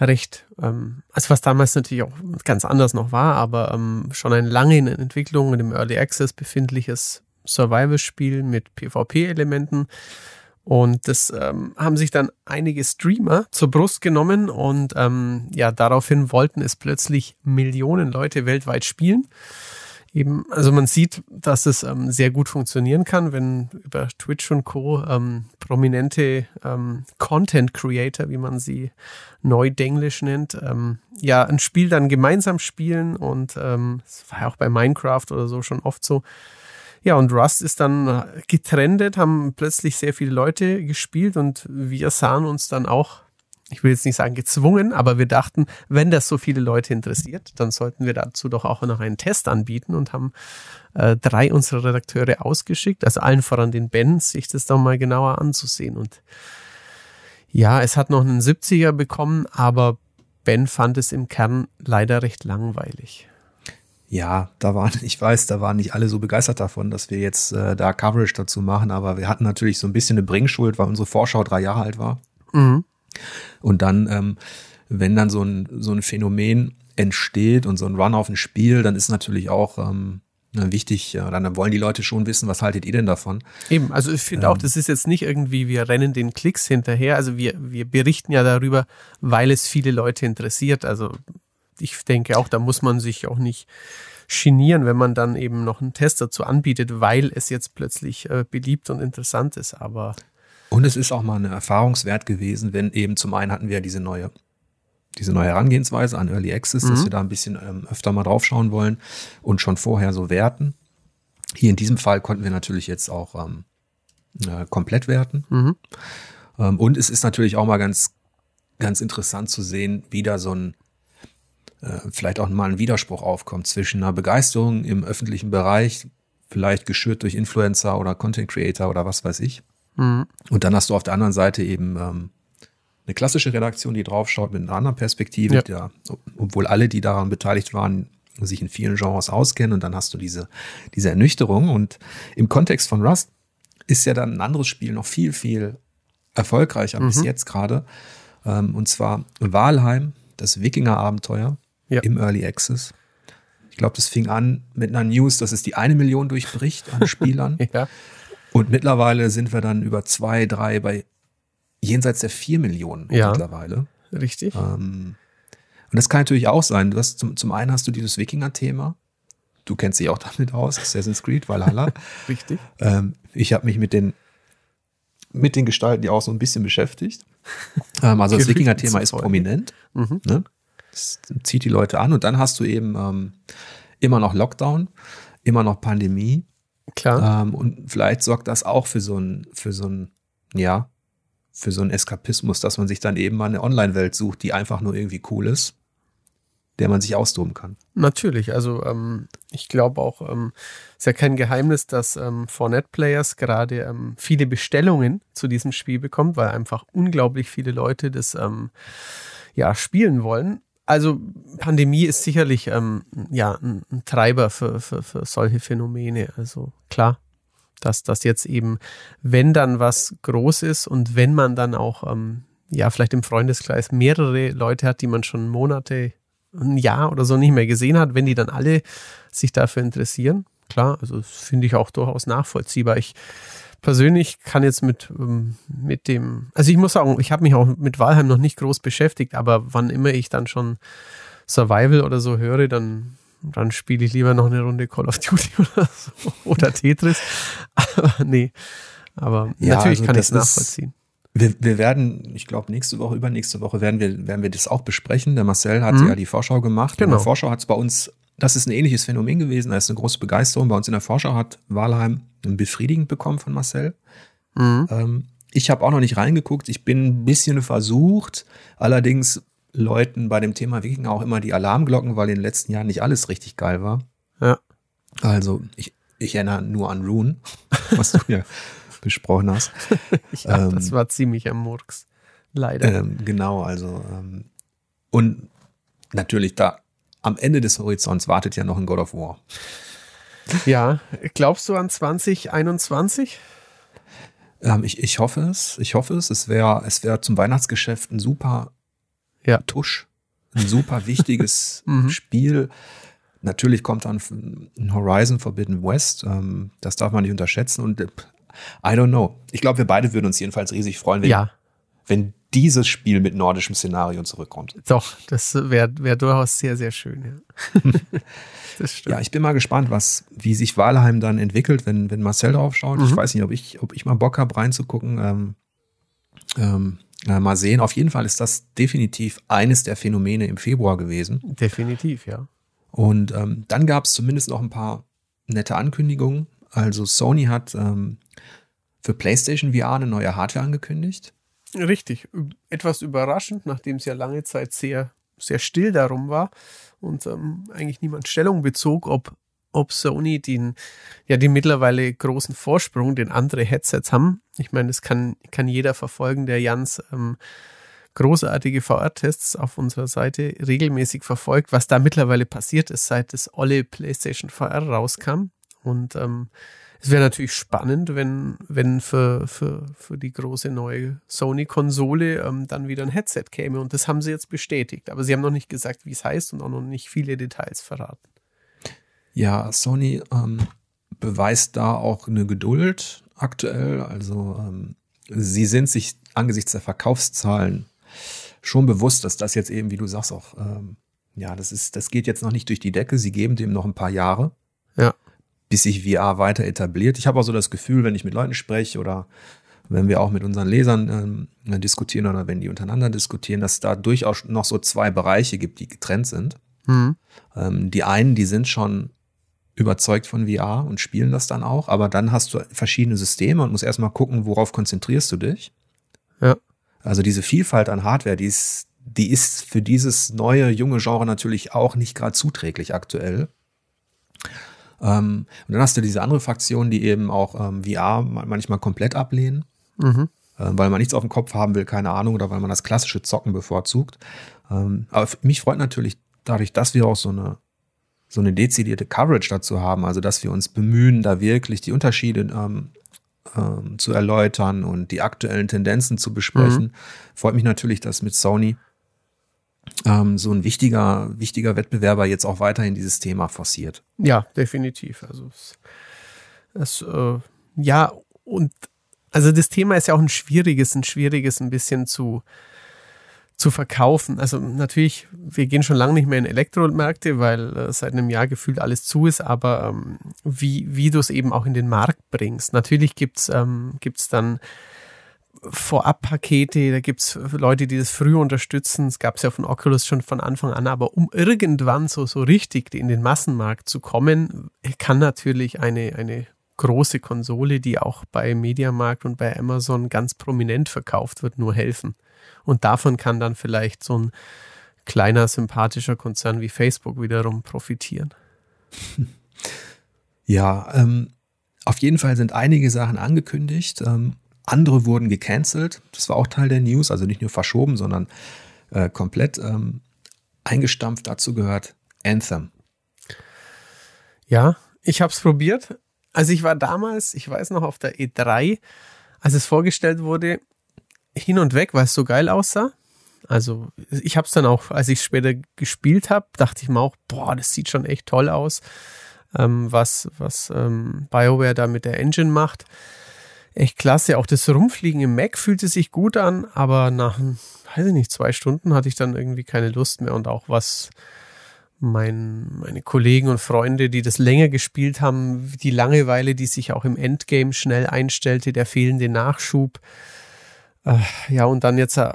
recht, ähm, also was damals natürlich auch ganz anders noch war, aber ähm, schon ein lange in Entwicklung und im Early Access befindliches Survival-Spiel mit PvP-Elementen. Und das ähm, haben sich dann einige Streamer zur Brust genommen und ähm, ja, daraufhin wollten es plötzlich Millionen Leute weltweit spielen. Eben, also man sieht, dass es ähm, sehr gut funktionieren kann, wenn über Twitch und Co. Ähm, prominente ähm, Content Creator, wie man sie neudenglisch nennt, ähm, ja, ein Spiel dann gemeinsam spielen und das war ja auch bei Minecraft oder so schon oft so. Ja, und Rust ist dann getrendet, haben plötzlich sehr viele Leute gespielt und wir sahen uns dann auch, ich will jetzt nicht sagen gezwungen, aber wir dachten, wenn das so viele Leute interessiert, dann sollten wir dazu doch auch noch einen Test anbieten und haben äh, drei unserer Redakteure ausgeschickt, also allen voran den Ben, sich das dann mal genauer anzusehen. Und ja, es hat noch einen 70er bekommen, aber Ben fand es im Kern leider recht langweilig. Ja, da waren, (laughs) ich weiß, da waren nicht alle so begeistert davon, dass wir jetzt äh, da Coverage dazu machen, aber wir hatten natürlich so ein bisschen eine Bringschuld, weil unsere Vorschau drei Jahre alt war. Mhm. Und dann, ähm, wenn dann so ein, so ein Phänomen entsteht und so ein Run auf ein Spiel, dann ist natürlich auch ähm, wichtig, ja, dann wollen die Leute schon wissen, was haltet ihr denn davon? Eben, also ich finde auch, das ist jetzt nicht irgendwie, wir rennen den Klicks hinterher. Also wir, wir berichten ja darüber, weil es viele Leute interessiert. Also ich denke auch, da muss man sich auch nicht genieren, wenn man dann eben noch einen Test dazu anbietet, weil es jetzt plötzlich äh, beliebt und interessant ist. Aber Und es ist auch mal ein Erfahrungswert gewesen, wenn eben zum einen hatten wir diese neue, diese neue Herangehensweise an Early Access, dass Mhm. wir da ein bisschen ähm, öfter mal draufschauen wollen und schon vorher so werten. Hier in diesem Fall konnten wir natürlich jetzt auch ähm, äh, komplett werten. Mhm. Ähm, und es ist natürlich auch mal ganz, ganz interessant zu sehen, wie da so ein vielleicht auch mal ein Widerspruch aufkommt zwischen einer Begeisterung im öffentlichen Bereich, vielleicht geschürt durch Influencer oder Content Creator oder was weiß ich. Mhm. Und dann hast du auf der anderen Seite eben ähm, eine klassische Redaktion, die draufschaut mit einer anderen Perspektive, Ja. der, obwohl alle, die daran beteiligt waren, sich in vielen Genres auskennen und dann hast du diese, diese Ernüchterung. Und im Kontext von Rust ist ja dann ein anderes Spiel noch viel, viel erfolgreicher bis jetzt gerade. Ähm, und zwar Walheim, das Wikinger-Abenteuer Ja. im Early Access. Ich glaube, das fing an mit einer News, dass es die eine Million durchbricht an (laughs) Spielern. Ja. Und mittlerweile sind wir dann über zwei, drei bei jenseits der vier Millionen Ja. mittlerweile. Richtig. Ähm, und das kann natürlich auch sein. Du hast zum, zum einen hast du dieses Wikinger-Thema. Du kennst dich auch damit aus, Assassin's Creed, Valhalla. (laughs) Richtig. ähm, ich habe mich mit den, mit den Gestalten ja auch so ein bisschen beschäftigt. Ähm, also das Wikinger-Thema ist prominent. Mhm. Ne? Das zieht die Leute an. Und dann hast du eben ähm, immer noch Lockdown, immer noch Pandemie. Klar. Ähm, und vielleicht sorgt das auch für so ein, für so ein, ja, für so einen Eskapismus, dass man sich dann eben mal eine Online-Welt sucht, die einfach nur irgendwie cool ist, der man sich austoben kann. Natürlich, also ähm, ich glaube auch, ähm, ist ja kein Geheimnis, dass ähm, 4net Players gerade ähm, viele Bestellungen zu diesem Spiel bekommt, weil einfach unglaublich viele Leute das ähm, ja spielen wollen. Also Pandemie ist sicherlich ähm, ja ein, Treiber für, für, für solche Phänomene. Also klar, dass das jetzt eben, wenn dann was groß ist und wenn man dann auch ähm, ja vielleicht im Freundeskreis mehrere Leute hat, die man schon Monate ein Jahr oder so nicht mehr gesehen hat, wenn die dann alle sich dafür interessieren. Klar, also finde ich auch durchaus nachvollziehbar. Ich persönlich kann jetzt mit, ähm, mit dem, also ich muss sagen, ich habe mich auch mit Valheim noch nicht groß beschäftigt, aber wann immer ich dann schon Survival oder so höre, dann, dann spiele ich lieber noch eine Runde Call of Duty (laughs) oder so oder Tetris. Aber nee, aber Ja, natürlich also kann ich es nachvollziehen. Wir, wir werden, ich glaube, nächste Woche, übernächste Woche werden wir, werden wir das auch besprechen. Der Marcel hat Mhm. ja die Vorschau gemacht. Genau. Der Vorschau hat es bei uns, das ist ein ähnliches Phänomen gewesen, da ist eine große Begeisterung. Bei uns in der Vorschau hat Walheim ein befriedigend bekommen von Marcel. Mhm. Ähm, ich habe auch noch nicht reingeguckt. Ich bin ein bisschen versucht. Allerdings läuten bei dem Thema Wikinger auch immer die Alarmglocken, weil in den letzten Jahren nicht alles richtig geil war. Ja. Also ich, ich erinnere nur an Rune, (laughs) was du ja besprochen hast. (laughs) Ja, Ähm, das war ziemlich am Murks. Leider. Ähm, genau, also ähm, und natürlich da am Ende des Horizonts wartet ja noch ein God of War. Ja, glaubst du an 2021? Ähm, ich, ich hoffe es, ich hoffe es. Es wäre es wäre zum Weihnachtsgeschäft ein super Ja. Tusch, ein super (laughs) wichtiges Mhm. Spiel. Natürlich kommt dann ein Horizon Forbidden West. Ähm, das darf man nicht unterschätzen. Und äh, I don't know. Ich glaube, wir beide würden uns jedenfalls riesig freuen, wenn, Ja, wenn dieses Spiel mit nordischem Szenario zurückkommt. doch, das wäre wär durchaus sehr, sehr schön. Ja. (laughs) das stimmt. Ja, ich bin mal gespannt, was, wie sich Walheim dann entwickelt, wenn, wenn Marcel drauf schaut. Ich Mhm. weiß nicht, ob ich, ob ich mal Bock habe, reinzugucken. Ähm, ähm, äh, mal sehen. Auf jeden Fall ist das definitiv eines der Phänomene im Februar gewesen. Definitiv, ja. Und ähm, dann gab es zumindest noch ein paar nette Ankündigungen. Also Sony hat ähm, für PlayStation VR eine neue Hardware angekündigt. Richtig. Etwas überraschend, nachdem es ja lange Zeit sehr, sehr still darum war und ähm, eigentlich niemand Stellung bezog, ob, ob Sony den, ja, den mittlerweile großen Vorsprung, den andere Headsets haben. Ich meine, das kann, kann jeder verfolgen, der Jans ähm, großartige VR-Tests auf unserer Seite regelmäßig verfolgt, was da mittlerweile passiert ist, seit das olle PlayStation VR rauskam. Und ähm, es wäre natürlich spannend, wenn, wenn für, für, für die große neue Sony-Konsole ähm, dann wieder ein Headset käme. Und das haben sie jetzt bestätigt. Aber sie haben noch nicht gesagt, wie es heißt und auch noch nicht viele Details verraten. Ja, Sony ähm, beweist da auch eine Geduld aktuell. Also ähm, sie sind sich angesichts der Verkaufszahlen schon bewusst, dass das jetzt eben, wie du sagst, auch ähm, ja, das ist, das geht jetzt noch nicht durch die Decke. Sie geben dem noch ein paar Jahre, Ja. Bis sich VR weiter etabliert. Ich habe auch so das Gefühl, wenn ich mit Leuten spreche oder wenn wir auch mit unseren Lesern ähm, diskutieren oder wenn die untereinander diskutieren, dass da durchaus noch so zwei Bereiche gibt, die getrennt sind. Hm. Ähm, die einen, die sind schon überzeugt von VR und spielen das dann auch, aber dann hast du verschiedene Systeme und musst erstmal gucken, worauf konzentrierst du dich. Ja. Also diese Vielfalt an Hardware, die ist, die ist für dieses neue, junge Genre natürlich auch nicht gerade zuträglich aktuell. Ähm, und dann hast du diese andere Fraktion, die eben auch ähm, VR ma- manchmal komplett ablehnen Mhm. äh, weil man nichts auf dem Kopf haben will, keine Ahnung, oder weil man das klassische Zocken bevorzugt. Ähm, aber mich freut natürlich dadurch, dass wir auch so eine, so eine dezidierte Coverage dazu haben, also dass wir uns bemühen, da wirklich die Unterschiede ähm, ähm, zu erläutern und die aktuellen Tendenzen zu besprechen. Freut mich natürlich, dass mit Sony ähm, so ein wichtiger, wichtiger Wettbewerber jetzt auch weiterhin dieses Thema forciert. Ja, definitiv. Also es, es äh, ja, und also das Thema ist ja auch ein schwieriges, ein schwieriges ein bisschen zu, zu verkaufen. Also natürlich, wir gehen schon lange nicht mehr in Elektromärkte, weil äh, seit einem Jahr gefühlt alles zu ist, aber ähm, wie, wie du es eben auch in den Markt bringst. Natürlich gibt's ähm, gibt's dann Vorab-Pakete, da gibt's Leute, die das früh unterstützen. Es gab es ja von Oculus schon von Anfang an, aber um irgendwann so, so richtig in den Massenmarkt zu kommen, kann natürlich eine, eine große Konsole, die auch bei Mediamarkt und bei Amazon ganz prominent verkauft wird, nur helfen. Und davon kann dann vielleicht so ein kleiner, sympathischer Konzern wie Facebook wiederum profitieren. (laughs) Ja, ähm, auf jeden Fall sind einige Sachen angekündigt. Ähm, andere wurden gecancelt. Das war auch Teil der News, also nicht nur verschoben, sondern äh, komplett ähm, eingestampft. Dazu gehört Anthem. Ja, ich habe es probiert. Also ich war damals, ich weiß noch, auf der E3, als es vorgestellt wurde, hin und weg, weil es so geil aussah. Also ich habe es dann auch, als ich später gespielt habe, dachte ich mir auch, boah, das sieht schon echt toll aus, ähm, was, was ähm, BioWare da mit der Engine macht. Echt klasse. Auch das Rumfliegen im Mac fühlte sich gut an, aber nach, weiß ich nicht, zwei Stunden hatte ich dann irgendwie keine Lust mehr und auch was mein, meine Kollegen und Freunde, die das länger gespielt haben, die Langeweile, die sich auch im Endgame schnell einstellte, der fehlende Nachschub. Äh, ja, und dann jetzt, äh,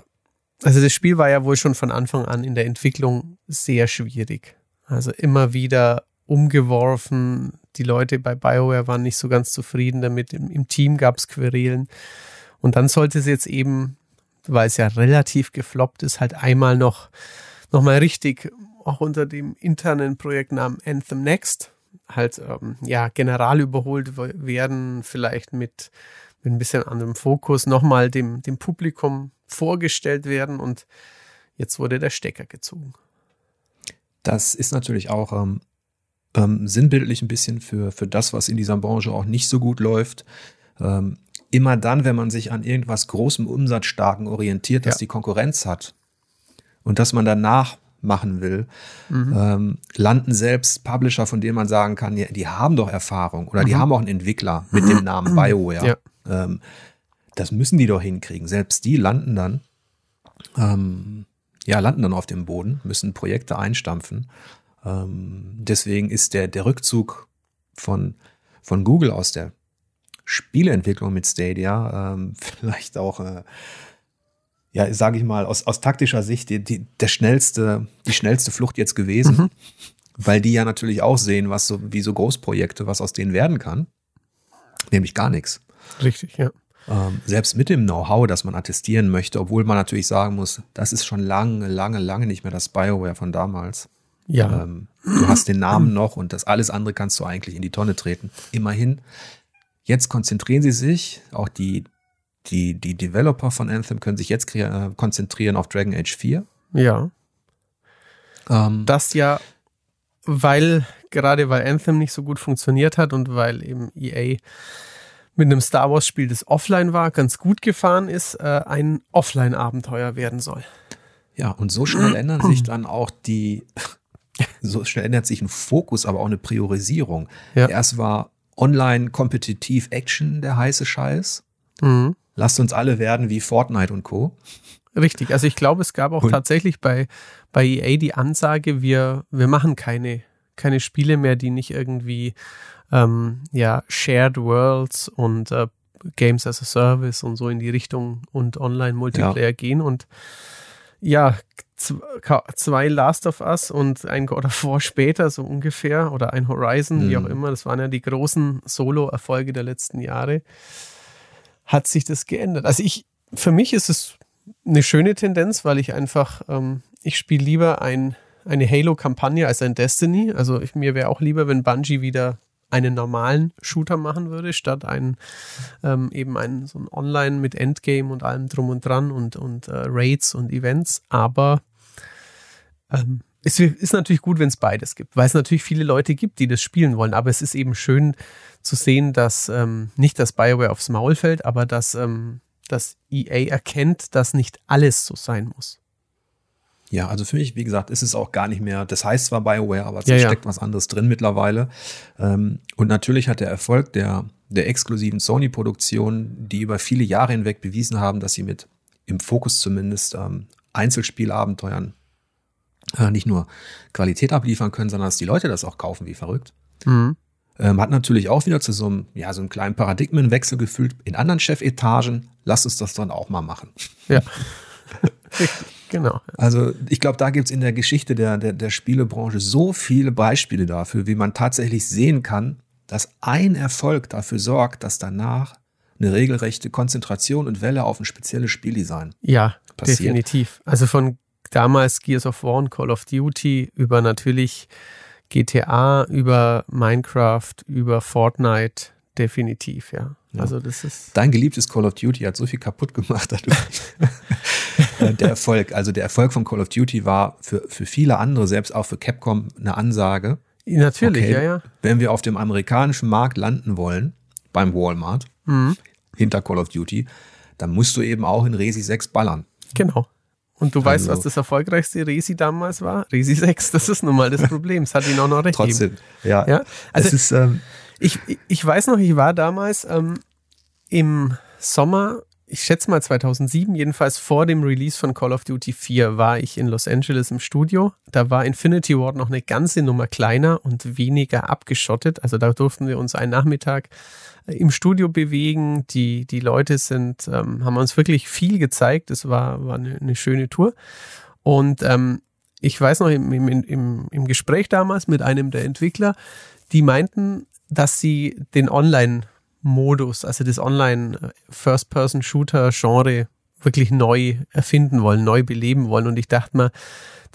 also das Spiel war ja wohl schon von Anfang an in der Entwicklung sehr schwierig. Also immer wieder umgeworfen. Die Leute bei BioWare waren nicht so ganz zufrieden damit. Im, im Team gab es Querelen. Und dann sollte es jetzt eben, weil es ja relativ gefloppt ist, halt einmal noch, noch mal richtig auch unter dem internen Projektnamen Anthem Next halt ähm, ja general überholt werden, vielleicht mit, mit ein bisschen anderem Fokus nochmal dem, dem Publikum vorgestellt werden und jetzt wurde der Stecker gezogen. Das ist natürlich auch ähm, ähm, sinnbildlich ein bisschen für, für das, was in dieser Branche auch nicht so gut läuft. Ähm, immer dann, wenn man sich an irgendwas großem, umsatzstarken orientiert, das ja. die Konkurrenz hat und dass man danach machen will, mhm. ähm, landen selbst Publisher, von denen man sagen kann, die, die haben doch Erfahrung oder mhm. die haben auch einen Entwickler mit dem Namen mhm. BioWare. Ja. Ähm, das müssen die doch hinkriegen. Selbst die landen dann, ähm, ja, landen dann auf dem Boden, müssen Projekte einstampfen. Ähm, deswegen ist der, der Rückzug von, von Google aus der Spieleentwicklung mit Stadia ähm, (laughs) vielleicht auch äh, ja, sage ich mal, aus, aus taktischer Sicht die, die, der schnellste, die schnellste Flucht jetzt gewesen. Mhm. Weil die ja natürlich auch sehen, was so, wie so Großprojekte, was aus denen werden kann. Nämlich gar nichts. Richtig, ja. Ähm, selbst mit dem Know-how, das man attestieren möchte, obwohl man natürlich sagen muss, das ist schon lange, lange, lange nicht mehr das Bioware von damals. Ja. Ähm, du hast den Namen noch und das alles andere kannst du eigentlich in die Tonne treten. Immerhin. Jetzt konzentrieren sie sich, auch die, die, die Developer von Anthem können sich jetzt äh, konzentrieren auf Dragon Age 4. Ja. Ähm, das ja, weil, gerade weil Anthem nicht so gut funktioniert hat und weil eben EA mit einem Star Wars Spiel, das offline war, ganz gut gefahren ist, äh, ein Offline-Abenteuer werden soll. Ja, und so schnell ändern sich dann auch die, so schnell ändert sich ein Fokus, aber auch eine Priorisierung. Ja. Erst war online kompetitiv Action der heiße Scheiß. Mhm lasst uns alle werden wie Fortnite und Co. Richtig, also ich glaube, es gab auch und tatsächlich bei, bei EA die Ansage, wir, wir machen keine, keine Spiele mehr, die nicht irgendwie ähm, ja, Shared Worlds und äh, Games as a Service und so in die Richtung und Online-Multiplayer ja. gehen. Und ja, zwei Last of Us und ein God of War später, so ungefähr, oder ein Horizon, mhm. wie auch immer, das waren ja die großen Solo-Erfolge der letzten Jahre hat sich das geändert. Also ich, für mich ist es eine schöne Tendenz, weil ich einfach, ähm, ich spiele lieber ein, eine Halo-Kampagne als ein Destiny. Also ich, mir wäre auch lieber, wenn Bungie wieder einen normalen Shooter machen würde, statt einen ähm, eben einen so ein Online mit Endgame und allem drum und dran und, und äh, Raids und Events. Aber ähm, es ist natürlich gut, wenn es beides gibt, weil es natürlich viele Leute gibt, die das spielen wollen. Aber es ist eben schön zu sehen, dass ähm, nicht das Bioware aufs Maul fällt, aber dass, ähm, dass EA erkennt, dass nicht alles so sein muss. Ja, also für mich, wie gesagt, ist es auch gar nicht mehr, das heißt zwar BioWare, aber es Ja, ja. steckt was anderes drin mittlerweile. Ähm, und natürlich hat der Erfolg der, der exklusiven Sony-Produktionen, die über viele Jahre hinweg bewiesen haben, dass sie mit im Fokus zumindest ähm, Einzelspielabenteuern äh, nicht nur Qualität abliefern können, sondern dass die Leute das auch kaufen wie verrückt. Mhm. Ähm, hat natürlich auch wieder zu so einem, ja, so einem kleinen Paradigmenwechsel gefühlt in anderen Chefetagen. Lasst uns das dann auch mal machen. Ja. (laughs) Genau. Also ich glaube, da gibt's in der Geschichte der, der, der Spielebranche so viele Beispiele dafür, wie man tatsächlich sehen kann, dass ein Erfolg dafür sorgt, dass danach eine regelrechte Konzentration und Welle auf ein spezielles Spieldesign. Ja, Passiert. definitiv. Also von damals Gears of War und Call of Duty über natürlich GTA, über Minecraft, über Fortnite, definitiv, ja. Ja. Also das ist. Dein geliebtes Call of Duty hat so viel kaputt gemacht dadurch. (laughs) Äh, der Erfolg, also der Erfolg von Call of Duty war für, für viele andere, selbst auch für Capcom, eine Ansage. Natürlich, Okay, ja, ja. Wenn wir auf dem amerikanischen Markt landen wollen, beim Walmart, Mhm. hinter Call of Duty, dann musst du eben auch in Resi 6 ballern. Genau. Und du weißt, Also- was das erfolgreichste Resi damals war? Resi (laughs) 6, das ist nun mal das Problem. Es hat ihn auch noch recht gegeben. Trotzdem, ja. Ja, also ist, ähm, Ich, ich weiß noch, ich war damals ähm, im Sommer, ich schätze mal 2007, jedenfalls vor dem Release von Call of Duty 4, war ich in Los Angeles im Studio. Da war Infinity Ward noch eine ganze Nummer kleiner und weniger abgeschottet. Also da durften wir uns einen Nachmittag im Studio bewegen. Die, die Leute sind, ähm, haben uns wirklich viel gezeigt. Es war, war eine, eine schöne Tour. Und ähm, ich weiß noch im, im, im, im Gespräch damals mit einem der Entwickler, die meinten, dass sie den Online-Modus, also das Online-First-Person-Shooter-Genre wirklich neu erfinden wollen, neu beleben wollen. Und ich dachte mir,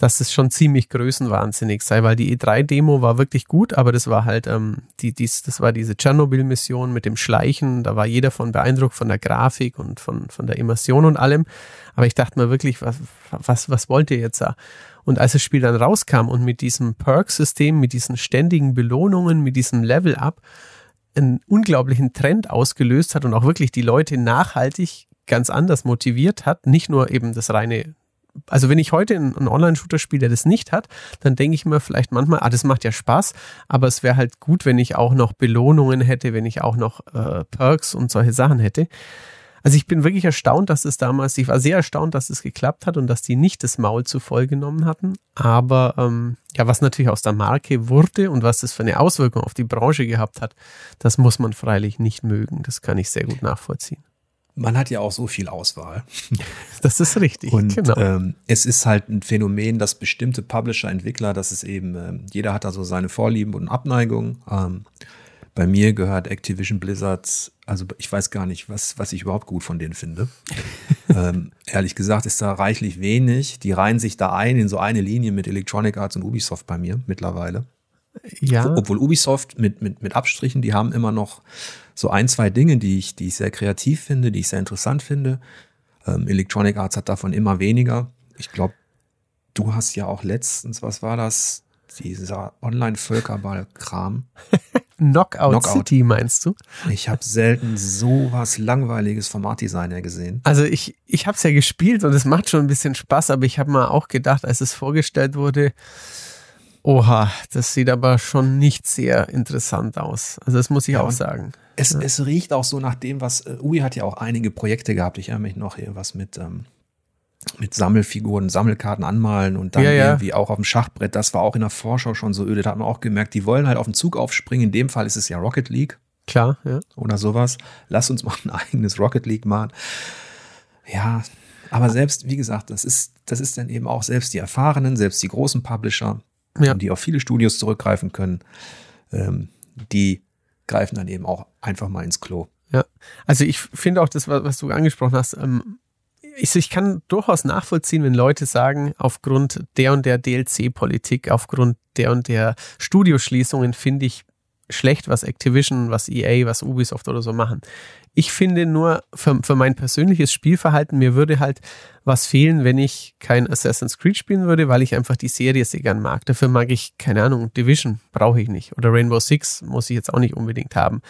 dass das schon ziemlich größenwahnsinnig sei, weil die E3-Demo war wirklich gut, aber das war halt, ähm, die, dies, das war diese Tschernobyl-Mission mit dem Schleichen, da war jeder von beeindruckt von der Grafik und von, von der Immersion und allem. Aber ich dachte mir wirklich, was, was, was wollt ihr jetzt da? Und als das Spiel dann rauskam und mit diesem Perk-System, mit diesen ständigen Belohnungen, mit diesem Level-Up einen unglaublichen Trend ausgelöst hat und auch wirklich die Leute nachhaltig ganz anders motiviert hat, nicht nur eben das reine also wenn ich heute einen Online-Shooter spiele, der das nicht hat, dann denke ich mir vielleicht manchmal, ah, das macht ja Spaß, aber es wäre halt gut, wenn ich auch noch Belohnungen hätte, wenn ich auch noch äh, Perks und solche Sachen hätte. Also ich bin wirklich erstaunt, dass es damals, ich war sehr erstaunt, dass es geklappt hat und dass die nicht das Maul zu voll genommen hatten. Aber ähm, ja, was natürlich aus der Marke wurde und was das für eine Auswirkung auf die Branche gehabt hat, das muss man freilich nicht mögen. Das kann ich sehr gut nachvollziehen. Man hat ja auch so viel Auswahl. (laughs) Das ist richtig. Und genau. ähm, es ist halt ein Phänomen, dass bestimmte Publisher, Entwickler, dass es eben, ähm, jeder hat da so seine Vorlieben und Abneigungen. Ähm, bei mir gehört Activision Blizzard, also ich weiß gar nicht, was, was ich überhaupt gut von denen finde. (laughs) ähm, ehrlich gesagt ist da reichlich wenig. Die reihen sich da ein in so eine Linie mit Electronic Arts und Ubisoft bei mir mittlerweile. ja, Obwohl Ubisoft mit, mit, mit Abstrichen, die haben immer noch so ein, zwei Dinge, die ich, die ich sehr kreativ finde, die ich sehr interessant finde. Ähm, Electronic Arts hat davon immer weniger. Ich glaube, du hast ja auch letztens, was war das? Dieser Online-Völkerball-Kram. (laughs) Knockout, Knockout. City meinst du? Ich habe selten so was Langweiliges vom Art-Designer gesehen. Also ich, ich habe es ja gespielt und es macht schon ein bisschen Spaß, aber ich habe mal auch gedacht, als es vorgestellt wurde, oha, das sieht aber schon nicht sehr interessant aus. Also das muss ich Ja, auch sagen. Es, es riecht auch so nach dem, was äh, Ui hat ja auch einige Projekte gehabt. Ich erinnere mich noch irgendwas mit ähm, mit Sammelfiguren, Sammelkarten anmalen und dann Ja, ja. irgendwie auch auf dem Schachbrett. Das war auch in der Vorschau schon so öde. Da hat man auch gemerkt, die wollen halt auf den Zug aufspringen. In dem Fall ist es ja Rocket League Klar, ja. oder sowas. Lass uns mal (laughs) ein eigenes Rocket League machen. Ja, aber selbst, wie gesagt, das ist, das ist dann eben auch selbst die Erfahrenen, selbst die großen Publisher, Ja. die auf viele Studios zurückgreifen können, ähm, die greifen dann eben auch einfach mal ins Klo. Ja, also ich finde auch das, was du angesprochen hast, ähm, ich, ich kann durchaus nachvollziehen, wenn Leute sagen, aufgrund der und der DLC-Politik, aufgrund der und der Studioschließungen finde ich schlecht, was Activision, was EA, was Ubisoft oder so machen. Ich finde nur für, für mein persönliches Spielverhalten, mir würde halt was fehlen, wenn ich kein Assassin's Creed spielen würde, weil ich einfach die Serie sehr gern mag. Dafür mag ich, keine Ahnung, Division brauche ich nicht. Oder Rainbow Six muss ich jetzt auch nicht unbedingt haben.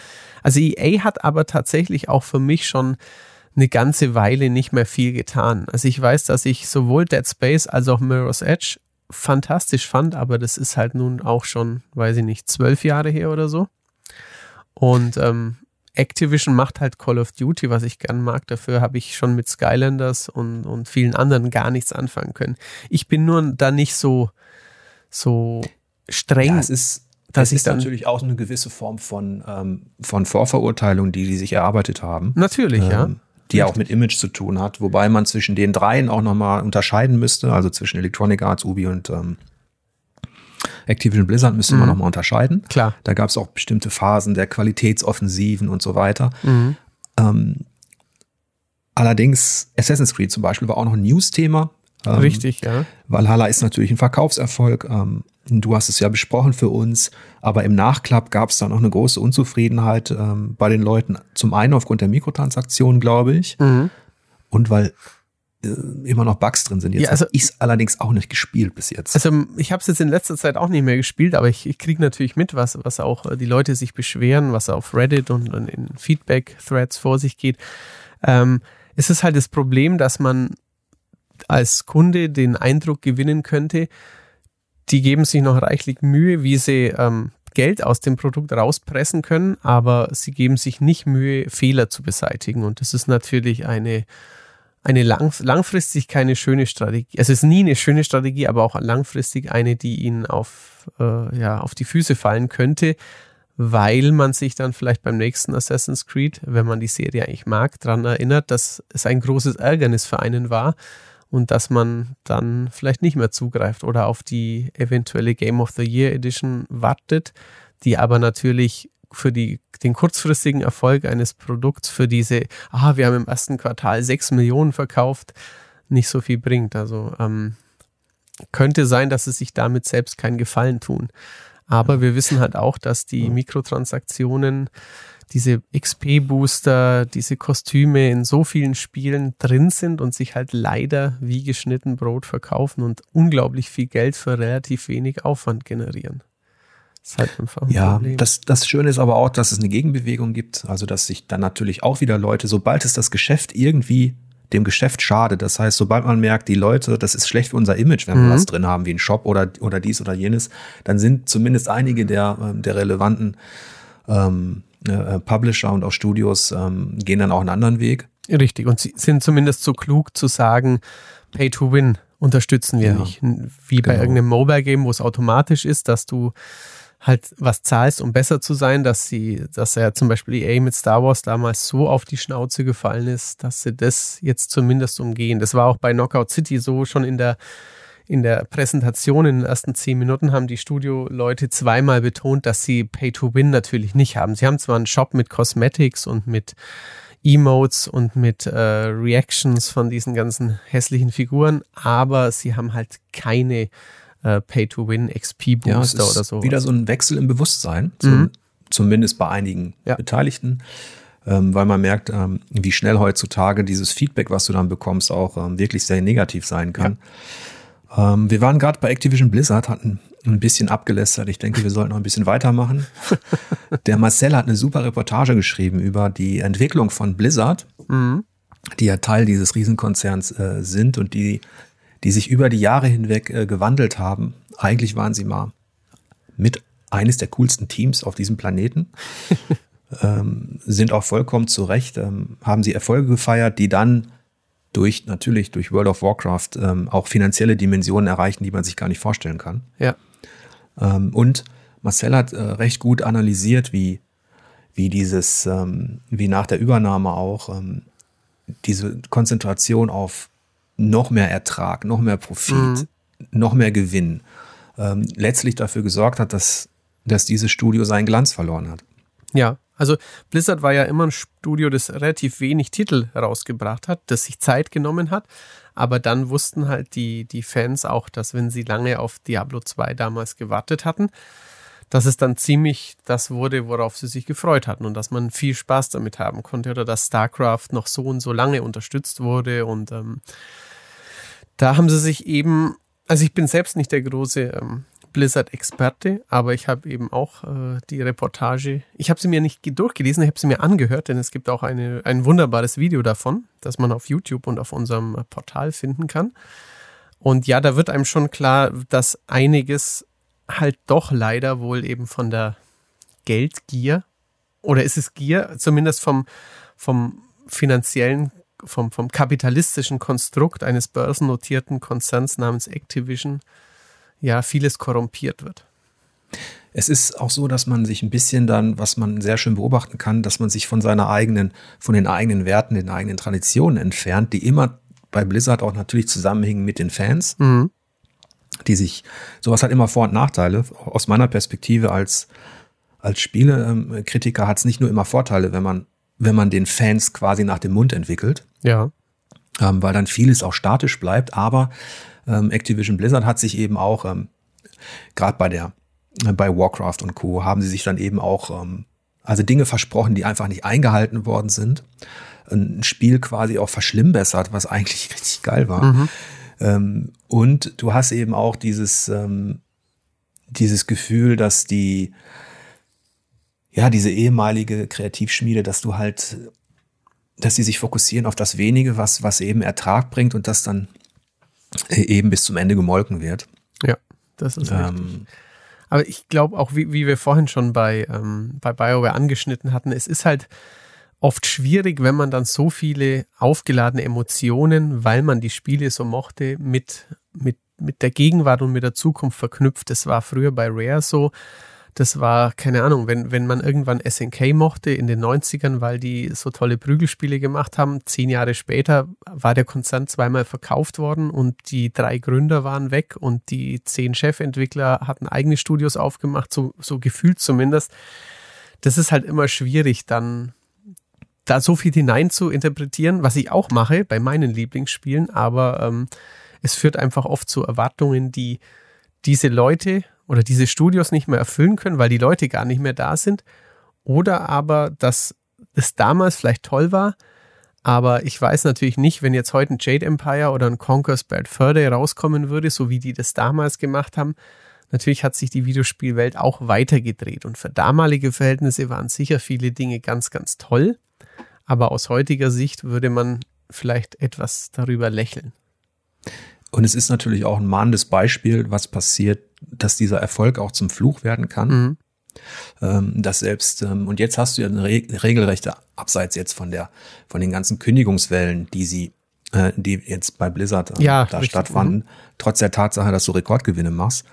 Also EA hat aber tatsächlich auch für mich schon eine ganze Weile nicht mehr viel getan. Also ich weiß, dass ich sowohl Dead Space als auch Mirror's Edge fantastisch fand, aber das ist halt nun auch schon, weiß ich nicht, zwölf Jahre her oder so. Und ähm, Activision macht halt Call of Duty, was ich gern mag. Dafür habe ich schon mit Skylanders und, und vielen anderen gar nichts anfangen können. Ich bin nur da nicht so, so streng. Ja, es ist, das ist natürlich auch eine gewisse Form von, ähm, von Vorverurteilung, die die sich erarbeitet haben. Natürlich, ähm, ja. Die ja auch mit Image zu tun hat, wobei man zwischen den dreien auch nochmal unterscheiden müsste, also zwischen Electronic Arts, Ubi und ähm, Activision Blizzard müsste mhm. man nochmal unterscheiden. Klar. Da gab es auch bestimmte Phasen der Qualitätsoffensiven und so weiter. Mhm. Ähm, allerdings, Assassin's Creed zum Beispiel war auch noch ein News-Thema. Ähm, Richtig, ja. Valhalla ist natürlich ein Verkaufserfolg. Ähm, du hast es ja besprochen für uns, aber im Nachklapp gab es dann auch eine große Unzufriedenheit ähm, bei den Leuten. Zum einen aufgrund der Mikrotransaktionen, glaube ich, mhm. und weil äh, immer noch Bugs drin sind. Jetzt ja, also ich allerdings auch nicht gespielt bis jetzt. Also ich habe es jetzt in letzter Zeit auch nicht mehr gespielt, aber ich, ich kriege natürlich mit, was, was auch äh, die Leute sich beschweren, was auf Reddit und, und in Feedback-Threads vor sich geht. Ähm, es ist halt das Problem, dass man als Kunde den Eindruck gewinnen könnte, die geben sich noch reichlich Mühe, wie sie ähm, Geld aus dem Produkt rauspressen können, aber sie geben sich nicht Mühe, Fehler zu beseitigen. Und das ist natürlich eine, eine lang, langfristig keine schöne Strategie. Es ist nie eine schöne Strategie, aber auch langfristig eine, die ihnen auf, äh, ja, auf die Füße fallen könnte, weil man sich dann vielleicht beim nächsten Assassin's Creed, wenn man die Serie eigentlich mag, daran erinnert, dass es ein großes Ärgernis für einen war und dass man dann vielleicht nicht mehr zugreift oder auf die eventuelle Game of the Year Edition wartet, die aber natürlich für die, den kurzfristigen Erfolg eines Produkts, für diese, ah, wir haben im ersten Quartal sechs Millionen verkauft, nicht so viel bringt. Also ähm, könnte sein, dass sie sich damit selbst keinen Gefallen tun. Aber wir wissen halt auch, dass die Mikrotransaktionen diese XP-Booster, diese Kostüme in so vielen Spielen drin sind und sich halt leider wie geschnitten Brot verkaufen und unglaublich viel Geld für relativ wenig Aufwand generieren. Das ist halt einfach ein ja, Problem. Das, das Schöne ist aber auch, dass es eine Gegenbewegung gibt. Also, dass sich dann natürlich auch wieder Leute, sobald es das Geschäft irgendwie dem Geschäft schadet, das heißt, sobald man merkt, die Leute, das ist schlecht für unser Image, wenn wir mhm. was drin haben, wie ein Shop oder, oder dies oder jenes, dann sind zumindest einige der, ähm, der relevanten ähm, äh, Publisher und auch Studios ähm, gehen dann auch einen anderen Weg. Richtig, und sie sind zumindest so klug zu sagen, Pay to Win unterstützen wir ja, nicht. Wie bei genau. irgendeinem Mobile-Game, wo es automatisch ist, dass du halt was zahlst, um besser zu sein, dass sie, dass er zum Beispiel EA mit Star Wars damals so auf die Schnauze gefallen ist, dass sie das jetzt zumindest umgehen. Das war auch bei Knockout City so schon in der in der Präsentation in den ersten zehn Minuten haben die Studio-Leute zweimal betont, dass sie Pay-to-Win natürlich nicht haben. Sie haben zwar einen Shop mit Cosmetics und mit Emotes und mit äh, Reactions von diesen ganzen hässlichen Figuren, aber sie haben halt keine äh, Pay-to-Win XP-Booster ja, oder so. Wieder so ein Wechsel im Bewusstsein, zum, mhm. zumindest bei einigen ja. Beteiligten. Ähm, weil man merkt, ähm, wie schnell heutzutage dieses Feedback, was du dann bekommst, auch ähm, wirklich sehr negativ sein kann. Ja. Ähm, wir waren gerade bei Activision Blizzard, hatten ein bisschen abgelästert. Ich denke, wir sollten noch ein bisschen weitermachen. (laughs) Der Marcel hat eine super Reportage geschrieben über die Entwicklung von Blizzard, mhm. die ja Teil dieses Riesenkonzerns äh, sind und die, die sich über die Jahre hinweg äh, gewandelt haben. Eigentlich waren sie mal mit eines der coolsten Teams auf diesem Planeten. (laughs) ähm, sind auch vollkommen zu Recht, ähm, haben sie Erfolge gefeiert, die dann durch natürlich durch World of Warcraft ähm, auch finanzielle Dimensionen erreichen, die man sich gar nicht vorstellen kann. Ja. Ähm, und Marcel hat äh, recht gut analysiert, wie, wie dieses, ähm, wie nach der Übernahme auch ähm, diese Konzentration auf noch mehr Ertrag, noch mehr Profit, mhm. noch mehr Gewinn ähm, letztlich dafür gesorgt hat, dass, dass dieses Studio seinen Glanz verloren hat. Ja, also Blizzard war ja immer ein Studio, das relativ wenig Titel herausgebracht hat, das sich Zeit genommen hat. Aber dann wussten halt die, die Fans auch, dass wenn sie lange auf Diablo 2 damals gewartet hatten, dass es dann ziemlich das wurde, worauf sie sich gefreut hatten und dass man viel Spaß damit haben konnte oder dass StarCraft noch so und so lange unterstützt wurde. Und ähm, da haben sie sich eben, also ich bin selbst nicht der große ähm, Blizzard-Experte, aber ich habe eben auch äh, die Reportage, ich habe sie mir nicht durchgelesen, ich habe sie mir angehört, denn es gibt auch eine, ein wunderbares Video davon, das man auf YouTube und auf unserem Portal finden kann. Und ja, da wird einem schon klar, dass einiges halt doch leider wohl eben von der Geldgier oder ist es Gier, zumindest vom, vom finanziellen, vom, vom kapitalistischen Konstrukt eines börsennotierten Konzerns namens Activision, ja, vieles korrumpiert wird. Es ist auch so, dass man sich ein bisschen dann, was man sehr schön beobachten kann, dass man sich von seiner eigenen, von den eigenen Werten, den eigenen Traditionen entfernt, die immer bei Blizzard auch natürlich zusammenhängen mit den Fans, mhm. die sich, sowas hat immer Vor- und Nachteile. Aus meiner Perspektive als, als Spielekritiker hat es nicht nur immer Vorteile, wenn man, wenn man den Fans quasi nach dem Mund entwickelt. Ja. Ähm, weil dann vieles auch statisch bleibt, aber ähm, Activision Blizzard hat sich eben auch, ähm, gerade bei der, äh, bei Warcraft und Co., haben sie sich dann eben auch, ähm, also Dinge versprochen, die einfach nicht eingehalten worden sind. Ein Spiel quasi auch verschlimmbessert, was eigentlich (laughs) richtig geil war. Mhm. Ähm, und du hast eben auch dieses, ähm, dieses Gefühl, dass die, ja, diese ehemalige Kreativschmiede, dass du halt, dass sie sich fokussieren auf das wenige, was, was eben Ertrag bringt und das dann eben bis zum Ende gemolken wird. Ja, das ist ähm, richtig. Aber ich glaube auch, wie, wie wir vorhin schon bei, ähm, bei BioWare angeschnitten hatten, es ist halt oft schwierig, wenn man dann so viele aufgeladene Emotionen, weil man die Spiele so mochte, mit, mit, mit der Gegenwart und mit der Zukunft verknüpft. Das war früher bei Rare so. Das war, keine Ahnung, wenn, wenn man irgendwann SNK mochte in den 90ern, weil die so tolle Prügelspiele gemacht haben, zehn Jahre später war der Konzern zweimal verkauft worden und die drei Gründer waren weg und die zehn Chefentwickler hatten eigene Studios aufgemacht, so, so gefühlt zumindest. Das ist halt immer schwierig, dann da so viel hinein zu interpretieren, was ich auch mache bei meinen Lieblingsspielen, aber ähm, es führt einfach oft zu Erwartungen, die diese Leute oder diese Studios nicht mehr erfüllen können, weil die Leute gar nicht mehr da sind. Oder aber, dass es damals vielleicht toll war, aber ich weiß natürlich nicht, wenn jetzt heute ein Jade Empire oder ein Conquer's Bad Fur rauskommen würde, so wie die das damals gemacht haben. Natürlich hat sich die Videospielwelt auch weitergedreht und für damalige Verhältnisse waren sicher viele Dinge ganz, ganz toll. Aber aus heutiger Sicht würde man vielleicht etwas darüber lächeln. Und es ist natürlich auch ein mahnendes Beispiel, was passiert, dass dieser Erfolg auch zum Fluch werden kann. Mhm. Ähm, dass selbst, ähm, und jetzt hast du ja eine Re regelrechte, abseits jetzt von der, von den ganzen Kündigungswellen, die sie, äh, die jetzt bei Blizzard äh, ja, da richtig. stattfanden, mhm. trotz der Tatsache, dass du Rekordgewinne machst,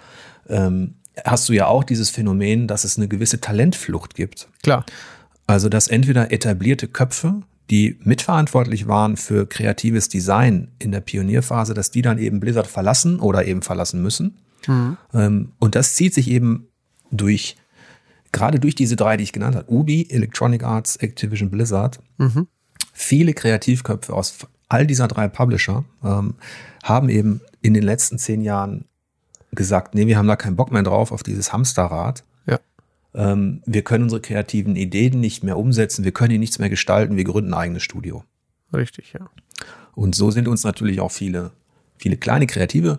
ähm, hast du ja auch dieses Phänomen, dass es eine gewisse Talentflucht gibt. Klar. Also, dass entweder etablierte Köpfe, die mitverantwortlich waren für kreatives Design in der Pionierphase, dass die dann eben Blizzard verlassen oder eben verlassen müssen. Mhm. Und das zieht sich eben durch, gerade durch diese drei, die ich genannt habe, Ubi, Electronic Arts, Activision Blizzard. Mhm. Viele Kreativköpfe aus all dieser drei Publisher ähm, haben eben in den letzten zehn Jahren gesagt, nee, wir haben da keinen Bock mehr drauf auf dieses Hamsterrad ähm, wir können unsere kreativen Ideen nicht mehr umsetzen, wir können hier nichts mehr gestalten, wir gründen ein eigenes Studio. Richtig, ja. Und so sind uns natürlich auch viele, viele kleine kreative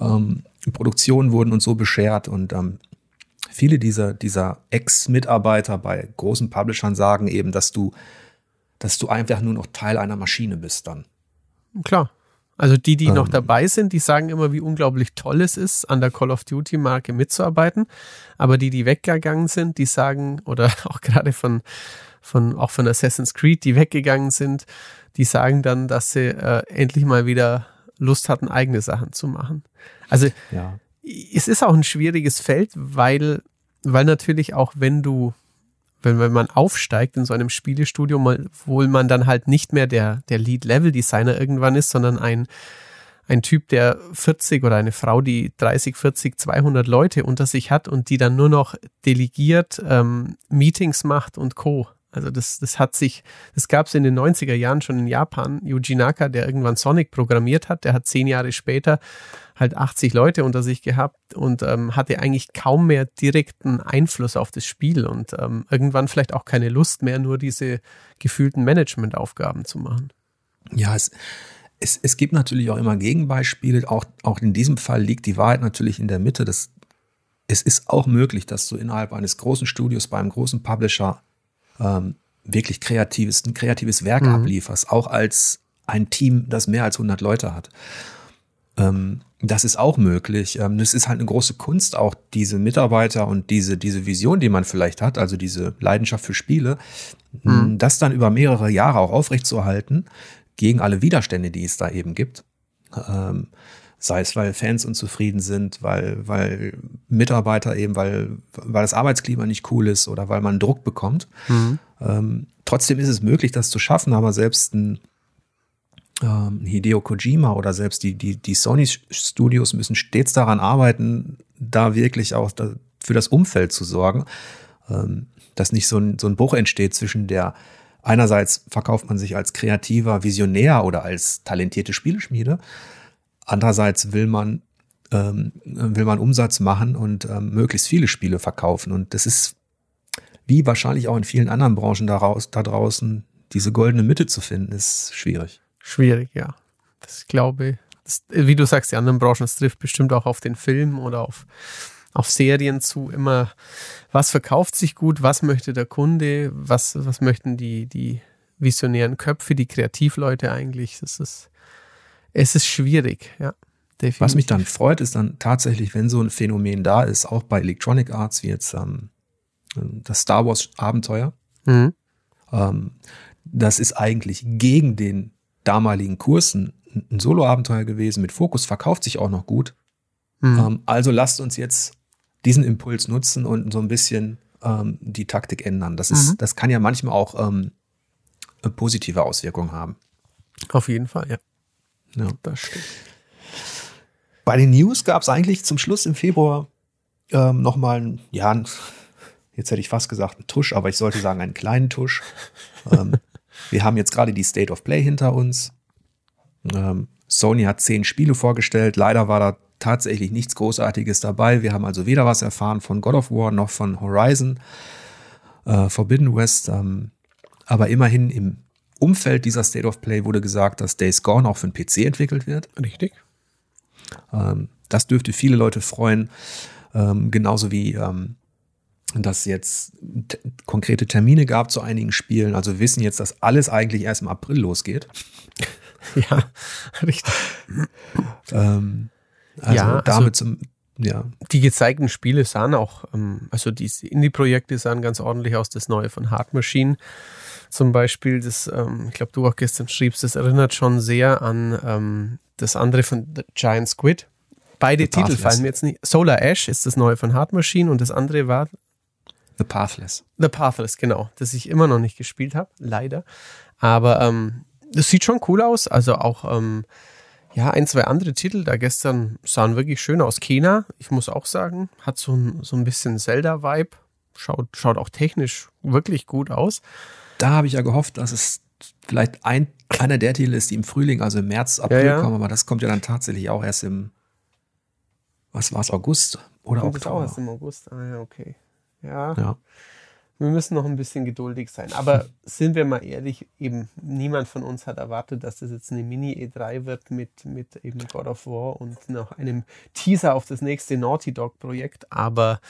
ähm, Produktionen wurden uns so beschert und ähm, viele dieser, dieser Ex-Mitarbeiter bei großen Publishern sagen eben, dass du, dass du einfach nur noch Teil einer Maschine bist dann. Klar. Also die, die ähm, noch dabei sind, die sagen immer, wie unglaublich toll es ist, an der Call of Duty Marke mitzuarbeiten. Aber die, die weggegangen sind, die sagen, oder (laughs) auch gerade von, von, auch von Assassin's Creed, die weggegangen sind, die sagen dann, dass sie äh, endlich mal wieder Lust hatten, eigene Sachen zu machen. Also ja. es ist auch ein schwieriges Feld, weil, weil natürlich auch wenn du wenn, wenn man aufsteigt in so einem Spielestudio, obwohl man dann halt nicht mehr der, der Lead-Level-Designer irgendwann ist, sondern ein, ein Typ, der 40 oder eine Frau, die 30, 40, 200 Leute unter sich hat und die dann nur noch delegiert, ähm, Meetings macht und Co. Also das, das hat sich, das gab es in den 90er Jahren schon in Japan. Yuji Naka, der irgendwann Sonic programmiert hat, der hat zehn Jahre später halt 80 Leute unter sich gehabt und ähm, hatte eigentlich kaum mehr direkten Einfluss auf das Spiel und ähm, irgendwann vielleicht auch keine Lust mehr, nur diese gefühlten Managementaufgaben zu machen. Ja, es, es, es gibt natürlich auch immer Gegenbeispiele. Auch, auch in diesem Fall liegt die Wahrheit natürlich in der Mitte. Das es ist auch möglich, dass du innerhalb eines großen Studios bei einem großen Publisher ähm, wirklich kreatives, ein kreatives Werk mhm. ablieferst, auch als ein Team, das mehr als 100 Leute hat. Ähm, das ist auch möglich. Ähm, das ist halt eine große Kunst, auch diese Mitarbeiter und diese, diese Vision, die man vielleicht hat, also diese Leidenschaft für Spiele, mhm. das dann über mehrere Jahre auch aufrechtzuerhalten, gegen alle Widerstände, die es da eben gibt. Ähm, Sei es, weil Fans unzufrieden sind, weil, weil Mitarbeiter eben, weil, weil das Arbeitsklima nicht cool ist oder weil man Druck bekommt. Mhm. Ähm, trotzdem ist es möglich, das zu schaffen, aber selbst ein, ähm, Hideo Kojima oder selbst die, die, die Sony Studios müssen stets daran arbeiten, da wirklich auch da, für das Umfeld zu sorgen, ähm, dass nicht so ein, so ein Bruch entsteht zwischen der einerseits verkauft man sich als kreativer Visionär oder als talentierte Spieleschmiede, Andererseits will man, ähm, will man Umsatz machen und ähm, möglichst viele Spiele verkaufen. Und das ist wie wahrscheinlich auch in vielen anderen Branchen daraus, da draußen, diese goldene Mitte zu finden, ist schwierig. Schwierig, ja. Das glaube das, wie du sagst, die anderen Branchen, das trifft bestimmt auch auf den Film oder auf, auf Serien zu. Immer, was verkauft sich gut, was möchte der Kunde, was, was möchten die, die visionären Köpfe, die Kreativleute eigentlich. Das ist, es ist schwierig, ja. Definitiv. Was mich dann freut, ist dann tatsächlich, wenn so ein Phänomen da ist, auch bei Electronic Arts, wie jetzt ähm, das Star Wars Abenteuer. Mhm. Ähm, das ist eigentlich gegen den damaligen Kursen ein Solo-Abenteuer gewesen, mit Fokus, verkauft sich auch noch gut. Mhm. Ähm, also lasst uns jetzt diesen Impuls nutzen und so ein bisschen ähm, die Taktik ändern. Das ist, mhm. das kann ja manchmal auch ähm, positive Auswirkungen haben. Auf jeden Fall, ja. Ja, das stimmt. Bei den News gab es eigentlich zum Schluss im Februar ähm, nochmal einen, ja, jetzt hätte ich fast gesagt einen Tusch, aber ich sollte sagen einen kleinen Tusch. ähm, (laughs) wir haben jetzt gerade die State of Play hinter uns. Ähm, Sony hat zehn Spiele vorgestellt. Leider war da tatsächlich nichts Großartiges dabei. Wir haben also weder was erfahren von God of War noch von Horizon äh, Forbidden West. Ähm, aber immerhin im Umfeld dieser State of Play wurde gesagt, dass Days Gone auch für den PC entwickelt wird. Richtig. Ähm, das dürfte viele Leute freuen. Ähm, genauso wie ähm, dass jetzt konkrete Termine gab zu einigen Spielen. Also wir wissen jetzt, dass alles eigentlich erst im April losgeht. (laughs) Ja, richtig. ähm, also ja, damit also zum ja. Die gezeigten Spiele sahen auch, ähm, also die Indie-Projekte sahen ganz ordentlich aus. Das neue von Hard Machine zum Beispiel, das, ähm, ich glaube, du auch gestern schriebst, das erinnert schon sehr an ähm, das andere von The Giant Squid. Beide Titel fallen mir jetzt nicht. Solar Ash ist das neue von Hard Machine und das andere war The Pathless. The Pathless, genau, das ich immer noch nicht gespielt habe, leider. Aber ähm, das sieht schon cool aus. Also auch ähm, ja, ein, zwei andere Titel da gestern sahen wirklich schön aus. Kena, ich muss auch sagen, hat so ein, so ein bisschen Zelda-Vibe. Schaut, schaut auch technisch wirklich gut aus da habe ich ja gehofft, dass es vielleicht ein, einer der Titel ist, die im Frühling, also im März, April ja, ja. kommen, aber das kommt ja dann tatsächlich auch erst im, was war es, August oder kommt Oktober? auch erst im August, ah ja, okay. Ja. ja. Wir müssen noch ein bisschen geduldig sein. Aber (laughs) sind wir mal ehrlich, eben niemand von uns hat erwartet, dass das jetzt eine Mini-E3 wird mit, mit eben God of War und noch einem Teaser auf das nächste Naughty Dog-Projekt. Aber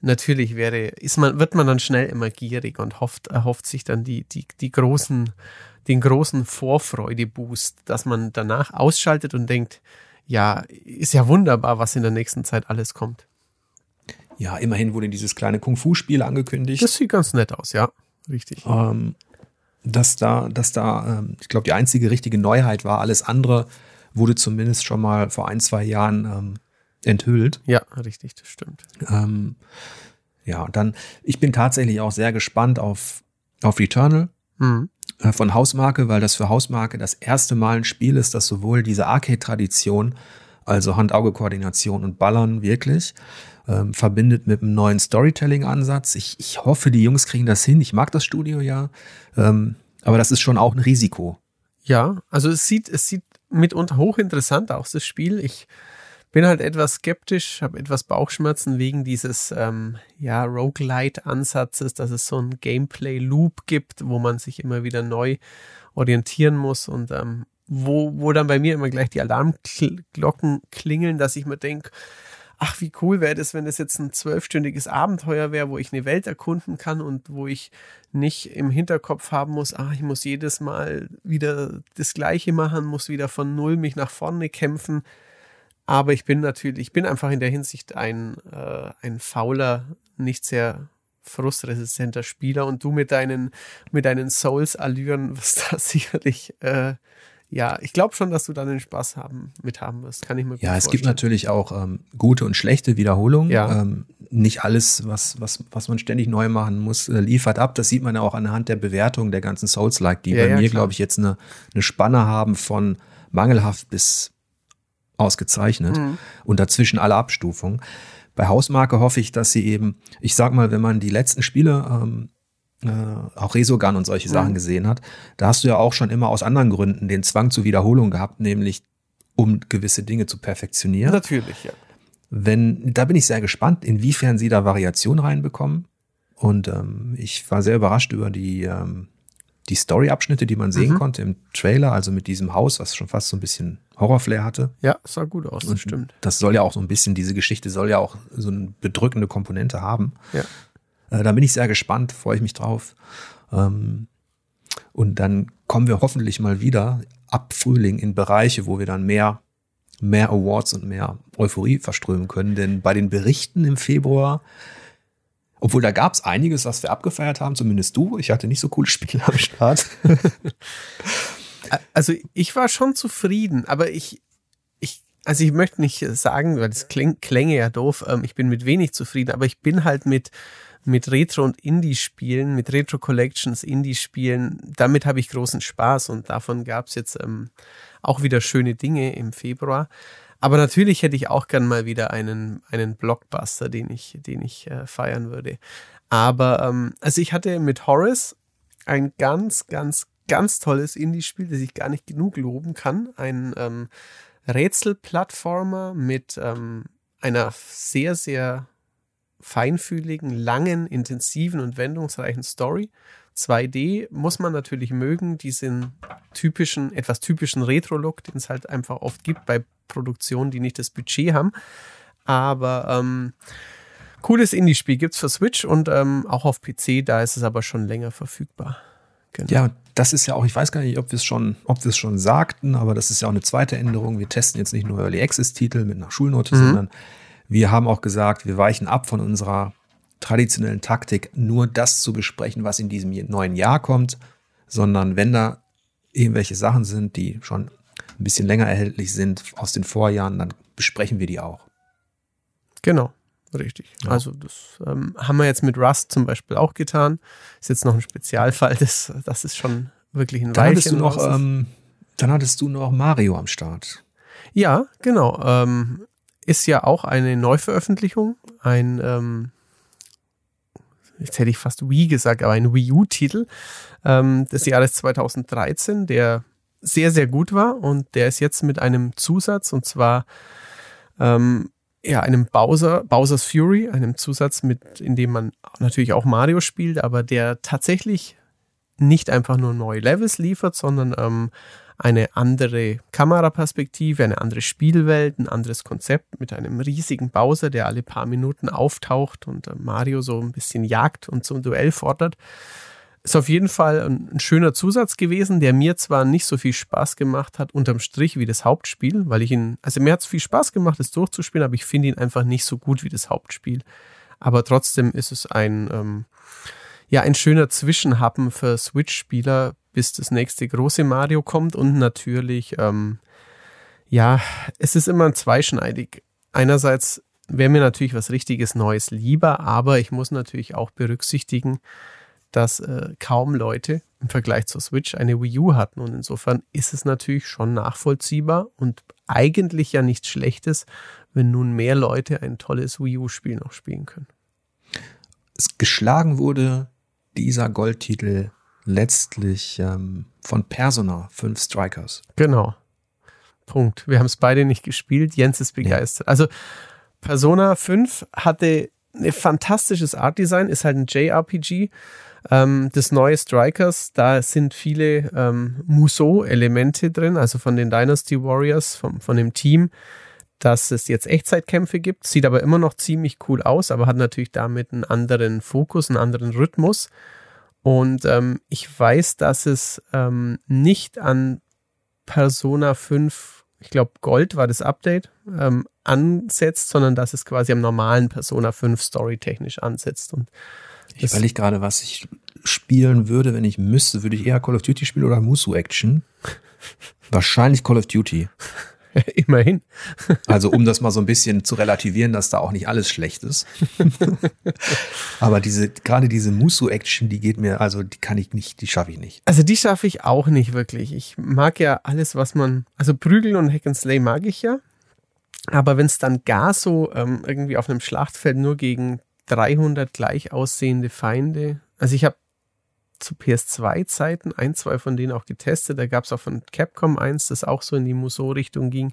natürlich wäre, ist man, wird man dann schnell immer gierig und hofft, erhofft sich dann die, die, die großen, den großen Vorfreude-Boost, dass man danach ausschaltet und denkt, ja, ist ja wunderbar, was in der nächsten Zeit alles kommt. Ja, immerhin wurde dieses kleine Kung-Fu-Spiel angekündigt. Das sieht ganz nett aus, ja. Richtig. Ähm, dass da, dass da, ähm, ich glaube, die einzige richtige Neuheit war, alles andere wurde zumindest schon mal vor ein, zwei Jahren ähm, enthüllt. Ja, richtig, das stimmt. Ähm, ja, und dann, ich bin tatsächlich auch sehr gespannt auf, auf Returnal mhm. äh, von Hausmarke, weil das für Hausmarke das erste Mal ein Spiel ist, das sowohl diese Arcade-Tradition, also Hand-Auge-Koordination und Ballern wirklich, ähm, verbindet mit einem neuen Storytelling-Ansatz. Ich, ich hoffe, die Jungs kriegen das hin. Ich mag das Studio ja, ähm, aber das ist schon auch ein Risiko. Ja, also es sieht, es sieht mitunter hochinteressant aus, das Spiel. Ich bin halt etwas skeptisch, habe etwas Bauchschmerzen wegen dieses ähm, ja, Roguelite-Ansatzes, dass es so ein Gameplay-Loop gibt, wo man sich immer wieder neu orientieren muss und ähm, wo, wo dann bei mir immer gleich die Alarmglocken klingeln, dass ich mir denke, ach, wie cool wäre das, wenn das jetzt ein zwölfstündiges Abenteuer wäre, wo ich eine Welt erkunden kann und wo ich nicht im Hinterkopf haben muss, ach, ich muss jedes Mal wieder das Gleiche machen, muss wieder von Null mich nach vorne kämpfen. Aber ich bin natürlich, ich bin einfach in der Hinsicht ein, äh, ein fauler, nicht sehr frustresistenter Spieler und du mit deinen, mit deinen Souls-Allüren wirst da (laughs) sicherlich äh, ja, ich glaube schon, dass du da den Spaß haben, mit haben wirst. Kann ich mir gut Ja, es gibt natürlich auch ähm, gute und schlechte Wiederholungen. Ja. Ähm, nicht alles, was, was, was man ständig neu machen muss, äh, liefert ab. Das sieht man ja auch anhand der Bewertung der ganzen Souls-like, die ja, bei ja, mir, glaube ich, jetzt eine, eine Spanne haben von mangelhaft bis ausgezeichnet Mhm. und dazwischen alle Abstufungen. Bei Hausmarke hoffe ich, dass sie eben, ich sag mal, wenn man die letzten Spiele ähm, äh, auch Resogun und solche Sachen Mhm. gesehen hat, da hast du ja auch schon immer aus anderen Gründen den Zwang zur Wiederholung gehabt, nämlich um gewisse Dinge zu perfektionieren. Natürlich, ja. Wenn, da bin ich sehr gespannt, inwiefern sie da Variation reinbekommen. Und ähm, ich war sehr überrascht über die, ähm, die Story-Abschnitte, die man sehen Mhm. konnte im Trailer, also mit diesem Haus, was schon fast so ein bisschen Horrorflair hatte. Ja, sah gut aus, das stimmt. Das soll ja auch so ein bisschen, diese Geschichte soll ja auch so eine bedrückende Komponente haben. Ja. Äh, da bin ich sehr gespannt, freue ich mich drauf. Ähm, und dann kommen wir hoffentlich mal wieder ab Frühling in Bereiche, wo wir dann mehr, mehr Awards und mehr Euphorie verströmen können. Denn bei den Berichten im Februar, obwohl da gab es einiges, was wir abgefeiert haben, zumindest du. Ich hatte nicht so coole Spiele am Start. (laughs) Also ich war schon zufrieden, aber ich, ich, also ich möchte nicht sagen, weil das kling, klänge ja doof, ähm, ich bin mit wenig zufrieden, aber ich bin halt mit, mit Retro- und Indie-Spielen, mit Retro-Collections, Indie-Spielen, damit habe ich großen Spaß und davon gab es jetzt ähm, auch wieder schöne Dinge im Februar. Aber natürlich hätte ich auch gern mal wieder einen, einen Blockbuster, den ich, den ich äh, feiern würde. Aber ähm, also ich hatte mit Horace ein ganz, ganz, ganz tolles Indie-Spiel, das ich gar nicht genug loben kann. Ein ähm, Rätselplattformer mit ähm, einer sehr, sehr feinfühligen, langen, intensiven und wendungsreichen Story. 2D muss man natürlich mögen, diesen typischen, etwas typischen Retro-Look, den es halt einfach oft gibt bei Produktionen, die nicht das Budget haben. Aber ähm, cooles Indie-Spiel gibt's für Switch und ähm, auch auf PC, da ist es aber schon länger verfügbar. Genau. Ja, das ist ja auch, ich weiß gar nicht, ob wir es schon, ob wir es schon sagten, aber das ist ja auch eine zweite Änderung. Wir testen jetzt nicht nur Early Access Titel mit einer Schulnote, Mhm. sondern wir haben auch gesagt, wir weichen ab von unserer traditionellen Taktik, nur das zu besprechen, was in diesem neuen Jahr kommt, sondern wenn da irgendwelche Sachen sind, die schon ein bisschen länger erhältlich sind aus den Vorjahren, dann besprechen wir die auch. Genau, richtig. Ja. Also das ähm, haben wir jetzt mit Rust zum Beispiel auch getan. Ist jetzt noch ein Spezialfall, (laughs) das, das ist schon wirklich ein Dann hattest du Weilchen noch, ähm, dann hattest du noch Mario am Start. Ja, genau. Ähm, ist ja auch eine Neuveröffentlichung, ein, ähm, jetzt hätte ich fast Wii gesagt, aber ein Wii U-Titel. Ähm, des Jahres 2013, der sehr, sehr gut war und der ist jetzt mit einem Zusatz und zwar ähm, ja, einem Bowser, Bowser's Fury, einem Zusatz, mit, in dem man natürlich auch Mario spielt, aber der tatsächlich nicht einfach nur neue Levels liefert, sondern ähm, eine andere Kameraperspektive, eine andere Spielwelt, ein anderes Konzept mit einem riesigen Bowser, der alle paar Minuten auftaucht und äh, Mario so ein bisschen jagt und zum Duell fordert. Ist auf jeden Fall ein, schöner Zusatz gewesen, der mir zwar nicht so viel Spaß gemacht hat, unterm Strich wie das Hauptspiel, weil ich ihn, also mir hat es viel Spaß gemacht, es durchzuspielen, aber ich finde ihn einfach nicht so gut wie das Hauptspiel. Aber trotzdem ist es ein, ähm, ja, ein schöner Zwischenhappen für Switch-Spieler, bis das nächste große Mario kommt und natürlich, ähm, ja, es ist immer zweischneidig. Einerseits wäre mir natürlich was richtiges Neues lieber, aber ich muss natürlich auch berücksichtigen, dass äh, kaum Leute im Vergleich zur Switch eine Wii U hatten und insofern ist es natürlich schon nachvollziehbar und eigentlich ja nichts Schlechtes, wenn nun mehr Leute ein tolles Wii U-Spiel noch spielen können. Es geschlagen wurde dieser Goldtitel letztlich ähm, von Persona 5 Strikers. Genau. Punkt. Wir haben es beide nicht gespielt. Jens ist begeistert. Also Persona 5 hatte ein fantastisches Artdesign, ist halt ein JRPG. Ähm, das neue Strikers, da sind viele ähm, Musou-Elemente drin, also von den Dynasty Warriors, vom, von dem Team. dass es jetzt Echtzeitkämpfe gibt, sieht aber immer noch ziemlich cool aus, aber hat natürlich damit einen anderen Fokus, einen anderen Rhythmus. Und ähm, ich weiß, dass es ähm, nicht an Persona 5, ich glaube Gold war das Update, ähm, ansetzt, sondern dass es quasi am normalen Persona 5 storytechnisch ansetzt. Und ich überlege gerade, was ich spielen würde, wenn ich müsste. Würde ich eher Call of Duty spielen oder Musu Action? (laughs) Wahrscheinlich Call of Duty. (laughs) Immerhin. Also um das mal so ein bisschen zu relativieren, dass da auch nicht alles schlecht ist. (laughs) Aber diese, gerade diese Musu-Action, die geht mir, also die kann ich nicht, die schaffe ich nicht. Also die schaffe ich auch nicht wirklich. Ich mag ja alles, was man, also Prügeln und Hack and Slay mag ich ja. Aber wenn es dann gar so ähm, irgendwie auf einem Schlachtfeld nur gegen 300 gleich aussehende Feinde, also ich habe zu PS2-Zeiten ein, zwei von denen auch getestet. Da gab es auch von Capcom eins, das auch so in die Musou-Richtung ging.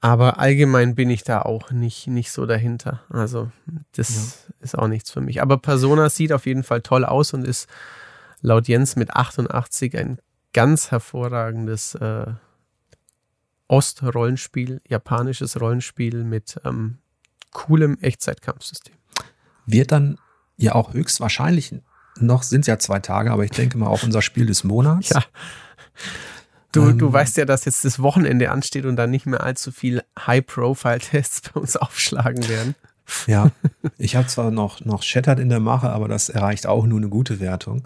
Aber allgemein bin ich da auch nicht, nicht so dahinter. Also, das ja. ist auch nichts für mich. Aber Persona sieht auf jeden Fall toll aus und ist laut Jens mit 88 ein ganz hervorragendes äh, Ost-Rollenspiel, japanisches Rollenspiel mit ähm, coolem Echtzeitkampfsystem. Wird dann ja auch höchstwahrscheinlich noch sind es ja zwei Tage, aber ich denke mal auch unser Spiel des Monats. Ja. Du, ähm, du weißt ja, dass jetzt das Wochenende ansteht und dann nicht mehr allzu viel High-Profile-Tests bei uns (laughs) aufschlagen werden. Ja, ich habe zwar noch, noch Shattered in der Mache, aber das erreicht auch nur eine gute Wertung.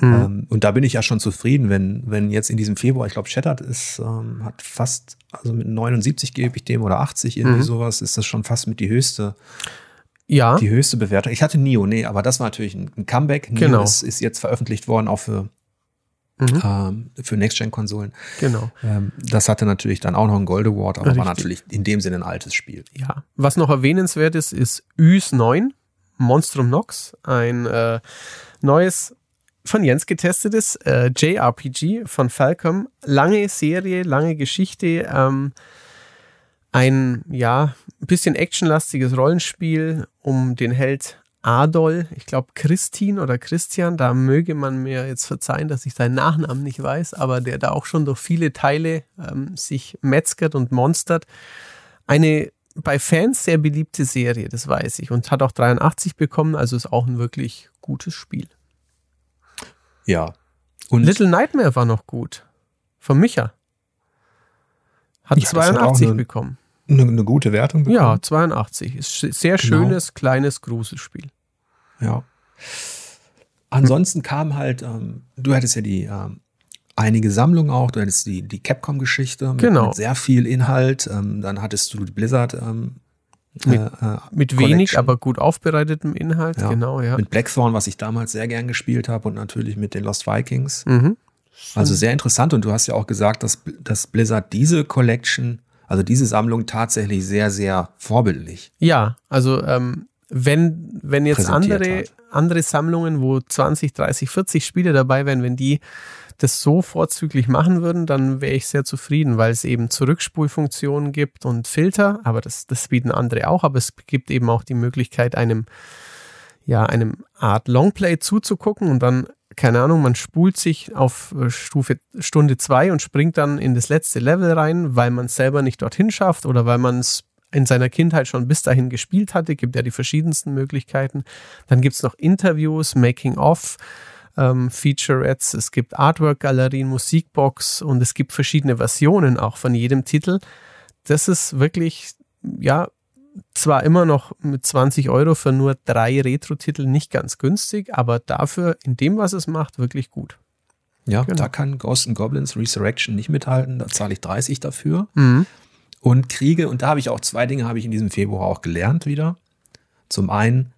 Mhm. Ähm, und da bin ich ja schon zufrieden, wenn, wenn jetzt in diesem Februar, ich glaube, Shattered ist, ähm, hat fast, also mit 79 gebe ich dem oder 80 irgendwie mhm. sowas, ist das schon fast mit die höchste ja. Die höchste Bewertung. Ich hatte Nio, nee, aber das war natürlich ein Comeback. Nio genau. ist, ist jetzt veröffentlicht worden, auch für, mhm. ähm, für Next-Gen-Konsolen. Genau. Ähm, das hatte natürlich dann auch noch einen Gold Award, aber Richtig. war natürlich in dem Sinne ein altes Spiel. Ja. Was noch erwähnenswert ist, ist Ys 9, Monstrum Nox, ein äh, neues von Jens getestetes äh, JRPG von Falcom. Lange Serie, lange Geschichte. Ähm, ein, ja, ein bisschen actionlastiges Rollenspiel um den Held Adol, ich glaube Christin oder Christian, da möge man mir jetzt verzeihen, dass ich seinen Nachnamen nicht weiß, aber der da auch schon durch viele Teile ähm, sich metzgert und monstert. Eine bei Fans sehr beliebte Serie, das weiß ich, und hat auch 83 bekommen, also ist auch ein wirklich gutes Spiel. Ja. Und Little Nightmare war noch gut. Von Micha. Hat ja, 82 eine, bekommen. Eine, eine, gute Wertung bekommen? Ja, 82. Ist sehr genau. schönes, kleines Gruselspiel. Ja. Ansonsten kam halt, ähm, du hattest ja die ähm, einige Sammlungen auch, du hattest die, die Capcom-Geschichte mit, genau. mit, sehr viel Inhalt, ähm, dann hattest du die Blizzard ähm, mit, äh, mit wenig, aber gut aufbereitetem Inhalt, ja. genau, ja. Mit Blackthorn, was ich damals sehr gern gespielt habe und natürlich mit den Lost Vikings. Mhm. Also sehr interessant und du hast ja auch gesagt, dass, dass Blizzard diese Collection, also diese Sammlung tatsächlich sehr, sehr vorbildlich. Ja, also ähm, wenn, wenn jetzt andere, andere Sammlungen, wo 20, 30, 40 Spiele dabei wären, wenn die das so vorzüglich machen würden, dann wäre ich sehr zufrieden, weil es eben Zurückspulfunktionen gibt und Filter, aber das, das bieten andere auch, aber es gibt eben auch die Möglichkeit, einem, ja, einem Art Longplay zuzugucken und dann keine Ahnung, man spult sich auf äh, Stufe Stunde zwei und springt dann in das letzte Level rein, weil man es selber nicht dorthin schafft oder weil man es in seiner Kindheit schon bis dahin gespielt hatte. Gibt ja die verschiedensten Möglichkeiten. Dann gibt es noch Interviews, Making-of, ähm, Featurettes, es gibt Artwork-Galerien, Musikbox und es gibt verschiedene Versionen auch von jedem Titel. Das ist wirklich, ja, zwar immer noch mit 20 Euro für nur drei Retro-Titel nicht ganz günstig, aber dafür in dem, was es macht, wirklich gut. Ja, genau. da kann Ghost Goblins Resurrection nicht mithalten. Da zahle ich 30 dafür. Mhm. Und kriege, und da habe ich auch zwei Dinge, habe ich in diesem Februar auch gelernt wieder. Zum einen,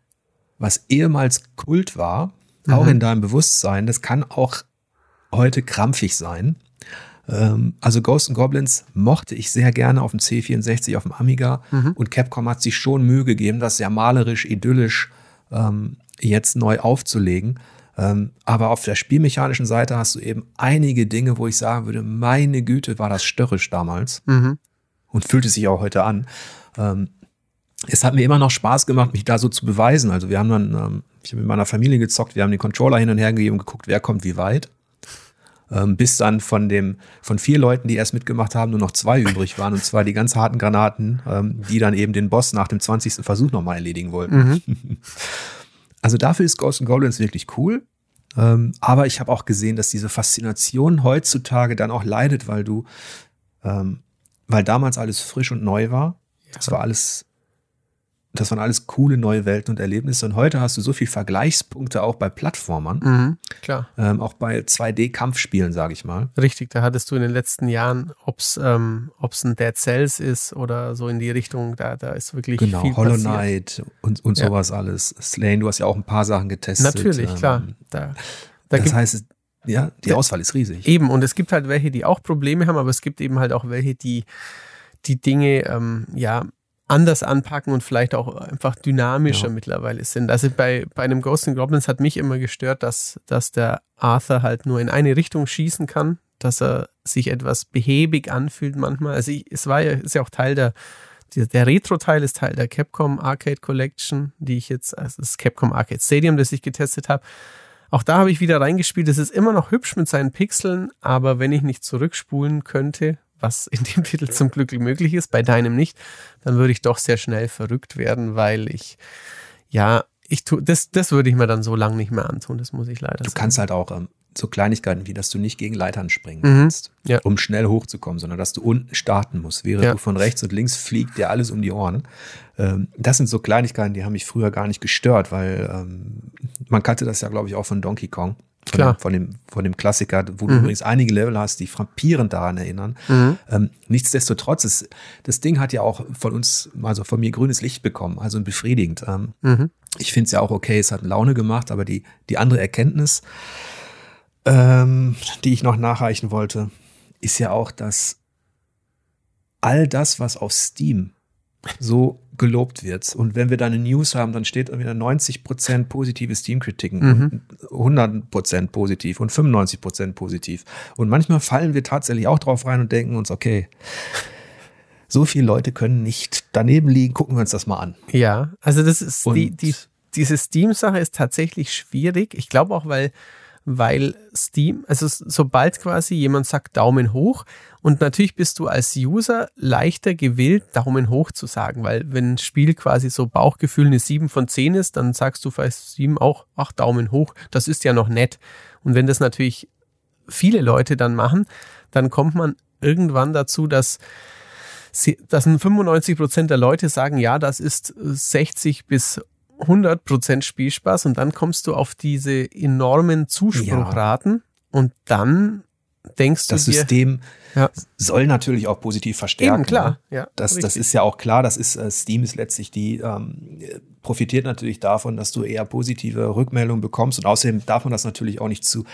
was ehemals Kult war, mhm. auch in deinem Bewusstsein, das kann auch heute krampfig sein. Ähm, also Ghosts and Goblins mochte ich sehr gerne auf dem C64, auf dem Amiga. Mhm. Und Capcom hat sich schon Mühe gegeben, das sehr malerisch, idyllisch ähm, jetzt neu aufzulegen. Ähm, aber auf der spielmechanischen Seite hast du eben einige Dinge, wo ich sagen würde, meine Güte, war das störrisch damals. Mhm. Und fühlte sich auch heute an. Ähm, es hat mir immer noch Spaß gemacht, mich da so zu beweisen. Also wir haben dann, ähm, ich habe mit meiner Familie gezockt, wir haben den Controller hin und her gegeben und geguckt, wer kommt wie weit. Ähm, bis dann von dem, von vier Leuten, die erst mitgemacht haben, nur noch zwei übrig waren. Und zwar die ganz harten Granaten, ähm, die dann eben den Boss nach dem 20. Versuch nochmal erledigen wollten. Mhm. (laughs) Also dafür ist Ghost and Goblins wirklich cool. Ähm, aber ich habe auch gesehen, dass diese Faszination heutzutage dann auch leidet, weil du, weil damals alles frisch und neu war. Das war alles das waren alles coole neue Welten und Erlebnisse. Und heute hast du so viel Vergleichspunkte auch bei Plattformern. Mhm, klar. Ähm, auch bei 2D-Kampfspielen, sage ich mal. Richtig, da hattest du in den letzten Jahren, ob es ähm, ein Dead Cells ist oder so in die Richtung, da, da ist wirklich genau, viel Hollow Knight und, und ja. sowas alles. Slane, du hast ja auch ein paar Sachen getestet. Natürlich, ähm, klar. Da, da das heißt, ja, die Auswahl ist riesig. Eben, und es gibt halt welche, die auch Probleme haben, aber es gibt eben halt auch welche, die die Dinge ähm, ja anders anpacken und vielleicht auch einfach dynamischer ja. mittlerweile sind. Also bei, bei einem Ghost in Goblins hat mich immer gestört, dass, dass der Arthur halt nur in eine Richtung schießen kann, dass er sich etwas behäbig anfühlt manchmal. Also ich, es war ja, ist ja auch Teil der, der Retro-Teil ist Teil der Capcom Arcade Collection, die ich jetzt, also das Capcom Arcade Stadium, das ich getestet habe. Auch da habe ich wieder reingespielt. Es ist immer noch hübsch mit seinen Pixeln, aber wenn ich nicht zurückspulen könnte, was in dem Titel zum Glück möglich ist, bei deinem nicht, dann würde ich doch sehr schnell verrückt werden, weil ich, ja, ich tu, das, das würde ich mir dann so lange nicht mehr antun, das muss ich leider du sagen. Du kannst halt auch ähm, so Kleinigkeiten wie, dass du nicht gegen Leitern springen mhm. kannst, ja. um schnell hochzukommen, sondern dass du unten starten musst, während ja. du von rechts und links fliegt dir alles um die Ohren. Ähm, das sind so Kleinigkeiten, die haben mich früher gar nicht gestört, weil ähm, man kannte das ja, glaube ich, auch von Donkey Kong. Von Klar. Dem, von, dem, von dem Klassiker, wo du mhm. übrigens einige Level hast, die frappierend daran erinnern. Mhm. Ähm, nichtsdestotrotz, ist, das Ding hat ja auch von uns, also von mir grünes Licht bekommen, also befriedigend. Ähm, mhm. Ich finde es ja auch okay, es hat Laune gemacht, aber die, die andere Erkenntnis, ähm, die ich noch nachreichen wollte, ist ja auch, dass all das, was auf Steam so gelobt wird. Und wenn wir da eine News haben, dann steht wieder 90% positive Steam-Kritiken mhm. und 100% positiv und 95% positiv. Und manchmal fallen wir tatsächlich auch drauf rein und denken uns, okay, so viele Leute können nicht daneben liegen, gucken wir uns das mal an. Ja, also das ist und die, die, diese Steam-Sache ist tatsächlich schwierig. Ich glaube auch, weil weil Steam, also sobald quasi jemand sagt Daumen hoch und natürlich bist du als User leichter gewillt, Daumen hoch zu sagen, weil wenn ein Spiel quasi so Bauchgefühl eine 7 von 10 ist, dann sagst du bei Steam auch, ach, Daumen hoch, das ist ja noch nett. Und wenn das natürlich viele Leute dann machen, dann kommt man irgendwann dazu, dass dass 95 Prozent der Leute sagen, ja, das ist 60 bis 100% Spielspaß und dann kommst du auf diese enormen Zuspruchraten ja. und dann denkst du das System ja. soll natürlich auch positiv verstärken. Eben, klar, ne? ja. Das, das ist ja auch klar, das ist, äh, Steam ist letztlich die, ähm, profitiert natürlich davon, dass du eher positive Rückmeldungen bekommst und außerdem darf man das natürlich auch nicht zu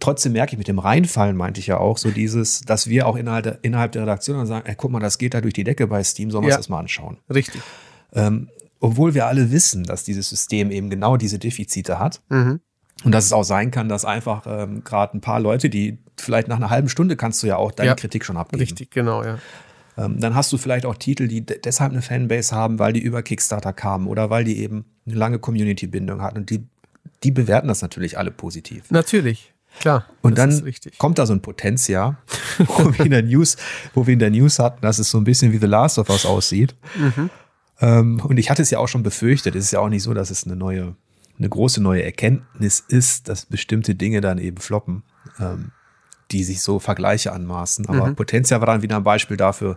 trotzdem merke ich mit dem Reinfallen, meinte ich ja auch, so dieses, dass wir auch innerhalb der, innerhalb der Redaktion dann sagen, ey, guck mal, das geht da durch die Decke bei Steam, sollen wir ja. uns das mal anschauen. Richtig. Ähm, obwohl wir alle wissen, dass dieses System eben genau diese Defizite hat. Mhm. Und dass es auch sein kann, dass einfach ähm, gerade ein paar Leute, die vielleicht nach einer halben Stunde kannst du ja auch deine ja, Kritik schon abgeben. Richtig, genau, ja. Ähm, dann hast du vielleicht auch Titel, die de deshalb eine Fanbase haben, weil die über Kickstarter kamen oder weil die eben eine lange Community-Bindung hatten. Und die, die bewerten das natürlich alle positiv. Natürlich. Klar. Und dann kommt da so ein Potenzial, wo wir in der News, wo wir in der News hatten, dass es so ein bisschen wie The Last of Us aussieht. Mhm. Ähm, und ich hatte es ja auch schon befürchtet. Es ist ja auch nicht so, dass es eine neue, eine große neue Erkenntnis ist, dass bestimmte Dinge dann eben floppen, ähm, die sich so Vergleiche anmaßen. Aber mhm. Potentia war dann wieder ein Beispiel dafür,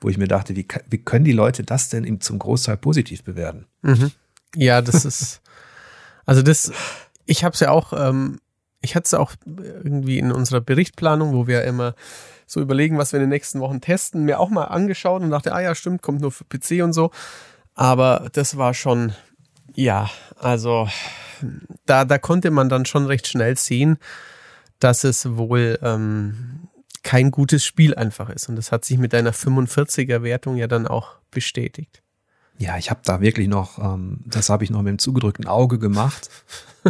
wo ich mir dachte, wie, wie können die Leute das denn eben zum Großteil positiv bewerten? Mhm. Ja, das ist, (laughs) also das, ich habe es ja auch, ähm, ich hatte es auch irgendwie in unserer Berichtplanung, wo wir immer so überlegen, was wir in den nächsten Wochen testen, mir auch mal angeschaut und dachte, ah ja, stimmt, kommt nur für PC und so. Aber das war schon, ja, also da, da konnte man dann schon recht schnell sehen, dass es wohl ähm, kein gutes Spiel einfach ist. Und das hat sich mit einer 45er Wertung ja dann auch bestätigt. Ja, ich habe da wirklich noch, ähm, das habe ich noch mit dem zugedrückten Auge gemacht.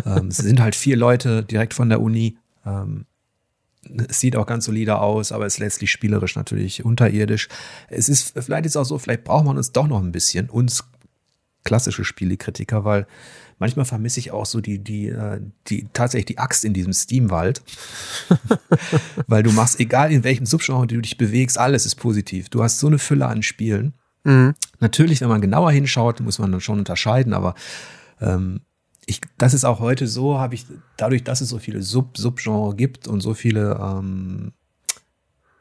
ähm, es sind halt vier Leute direkt von der Uni. Ähm, es sieht auch ganz solide aus, aber es ist letztlich spielerisch natürlich unterirdisch. Es ist vielleicht ist auch so, vielleicht braucht man uns doch noch ein bisschen, uns klassische Spielekritiker, weil manchmal vermisse ich auch so die, die, äh, die, tatsächlich die Axt in diesem Steamwald. (laughs) weil du machst, egal in welchem Subgenre du dich bewegst, alles ist positiv. Du hast so eine Fülle an Spielen. Mhm. Natürlich, wenn man genauer hinschaut, muss man dann schon unterscheiden, aber ähm, ich, das ist auch heute so, habe ich, dadurch, dass es so viele Sub Subgenre gibt und so viele ähm,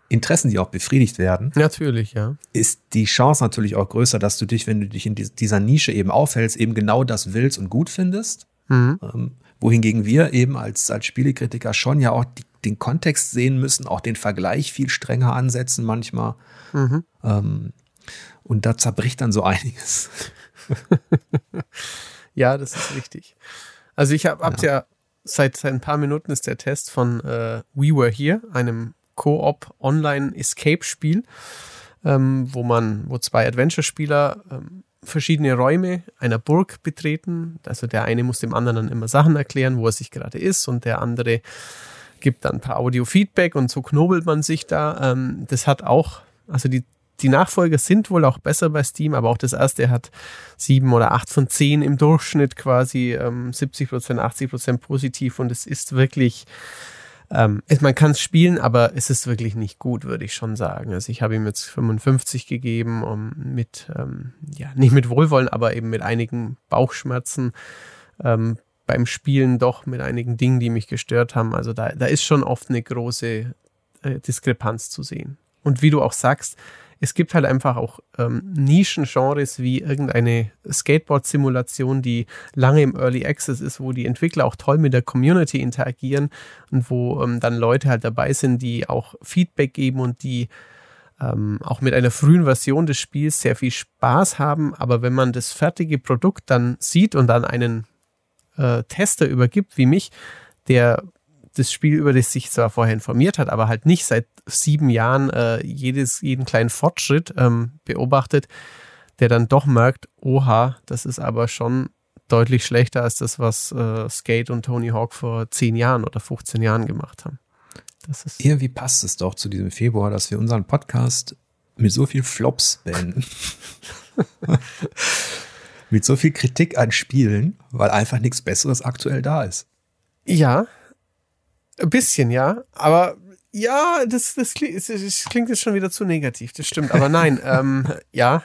Interessen, die auch befriedigt werden. Natürlich, ja. Ist die Chance natürlich auch größer, dass du dich, wenn du dich in dieser Nische eben aufhältst, eben genau das willst und gut findest. Mhm. Ähm, wohingegen wir eben als, als Spielekritiker schon ja auch die, den Kontext sehen müssen, auch den Vergleich viel strenger ansetzen manchmal. Mhm. Ähm, und da zerbricht dann so einiges. (laughs) ja, das ist richtig. Also ich habe ja. ja seit, seit ein paar Minuten ist der Test von äh, We Were Here, einem Co-op Online Escape Spiel, ähm, wo man, wo zwei Adventure-Spieler ähm, verschiedene Räume einer Burg betreten. Also der eine muss dem anderen dann immer Sachen erklären, wo er sich gerade ist und der andere gibt dann ein paar Audio-Feedback und so knobelt man sich da. Ähm, das hat auch, also die die Nachfolger sind wohl auch besser bei Steam, aber auch das erste hat sieben oder acht von zehn im Durchschnitt quasi, ähm, 70 Prozent, 80 Prozent positiv und es ist wirklich, ähm, man kann es spielen, aber es ist wirklich nicht gut, würde ich schon sagen. Also ich habe ihm jetzt 55 gegeben, um mit, ähm, ja, nicht mit Wohlwollen, aber eben mit einigen Bauchschmerzen ähm, beim Spielen doch, mit einigen Dingen, die mich gestört haben. Also da, da ist schon oft eine große äh, Diskrepanz zu sehen. Und wie du auch sagst, es gibt halt einfach auch ähm, Nischengenres wie irgendeine Skateboard-Simulation, die lange im Early Access ist, wo die Entwickler auch toll mit der Community interagieren und wo ähm, dann Leute halt dabei sind, die auch Feedback geben und die ähm, auch mit einer frühen Version des Spiels sehr viel Spaß haben. Aber wenn man das fertige Produkt dann sieht und dann einen äh, Tester übergibt wie mich, der das Spiel, über das sich zwar vorher informiert hat, aber halt nicht seit sieben Jahren äh, jedes, jeden kleinen Fortschritt ähm, beobachtet, der dann doch merkt, oha, das ist aber schon deutlich schlechter als das, was äh, Skate und Tony Hawk vor zehn Jahren oder 15 Jahren gemacht haben. Das ist Irgendwie passt es doch zu diesem Februar, dass wir unseren Podcast mit so viel Flops beenden. (laughs) mit so viel Kritik an Spielen, weil einfach nichts Besseres aktuell da ist. Ja, ein bisschen, ja. Aber ja, das, das, klingt, das klingt jetzt schon wieder zu negativ. Das stimmt. Aber nein, (laughs) ähm, ja,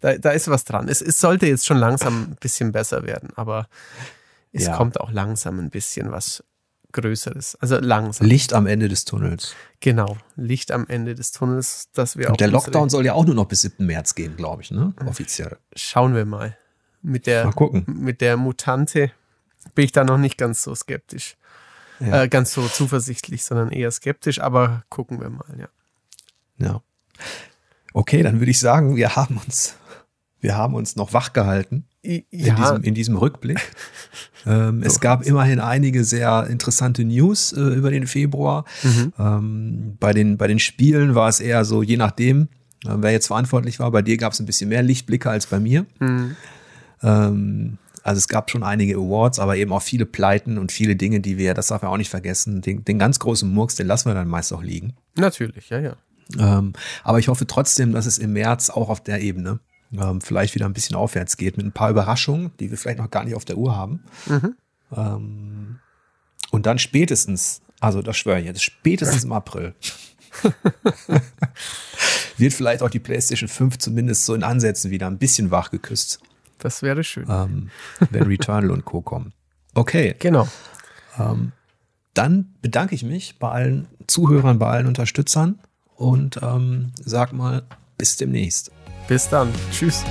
da, da ist was dran. Es, es sollte jetzt schon langsam ein bisschen besser werden. Aber es ja. kommt auch langsam ein bisschen was Größeres. Also langsam. Licht am Ende des Tunnels. Genau, Licht am Ende des Tunnels, dass wir Und der Lockdown soll ja auch nur noch bis 7. März gehen, glaube ich, ne? Offiziell. Schauen wir mal. Mit der, mal gucken. Mit der Mutante bin ich da noch nicht ganz so skeptisch ja. äh, ganz so zuversichtlich, sondern eher skeptisch, aber gucken wir mal, ja. Ja. Okay, dann würde ich sagen, wir haben uns, wir haben uns noch wach gehalten ja. in, diesem, in diesem Rückblick. (laughs) ähm, so. Es gab immerhin einige sehr interessante News äh, über den Februar. Mhm. Ähm, bei, den, bei den Spielen war es eher so, je nachdem, äh, wer jetzt verantwortlich war. Bei dir gab es ein bisschen mehr Lichtblicke als bei mir. Mhm. Ähm, also es gab schon einige Awards, aber eben auch viele Pleiten und viele Dinge, die wir, das darf er auch nicht vergessen, den, den ganz großen Murks, den lassen wir dann meist auch liegen. Natürlich, ja, ja. Ähm, aber ich hoffe trotzdem, dass es im März auch auf der Ebene ähm, vielleicht wieder ein bisschen aufwärts geht mit ein paar Überraschungen, die wir vielleicht noch gar nicht auf der Uhr haben. Mhm. Ähm, und dann spätestens, also das schwöre ich jetzt, spätestens im April (laughs) wird vielleicht auch die PlayStation 5 zumindest so in Ansätzen wieder ein bisschen wach geküsst. Das wäre schön. Ähm, wenn Returnal und Co. kommen. Okay. Genau. Ähm, dann bedanke ich mich bei allen Zuhörern, bei allen Unterstützern und ähm, sag mal bis demnächst. Bis dann. Tschüss.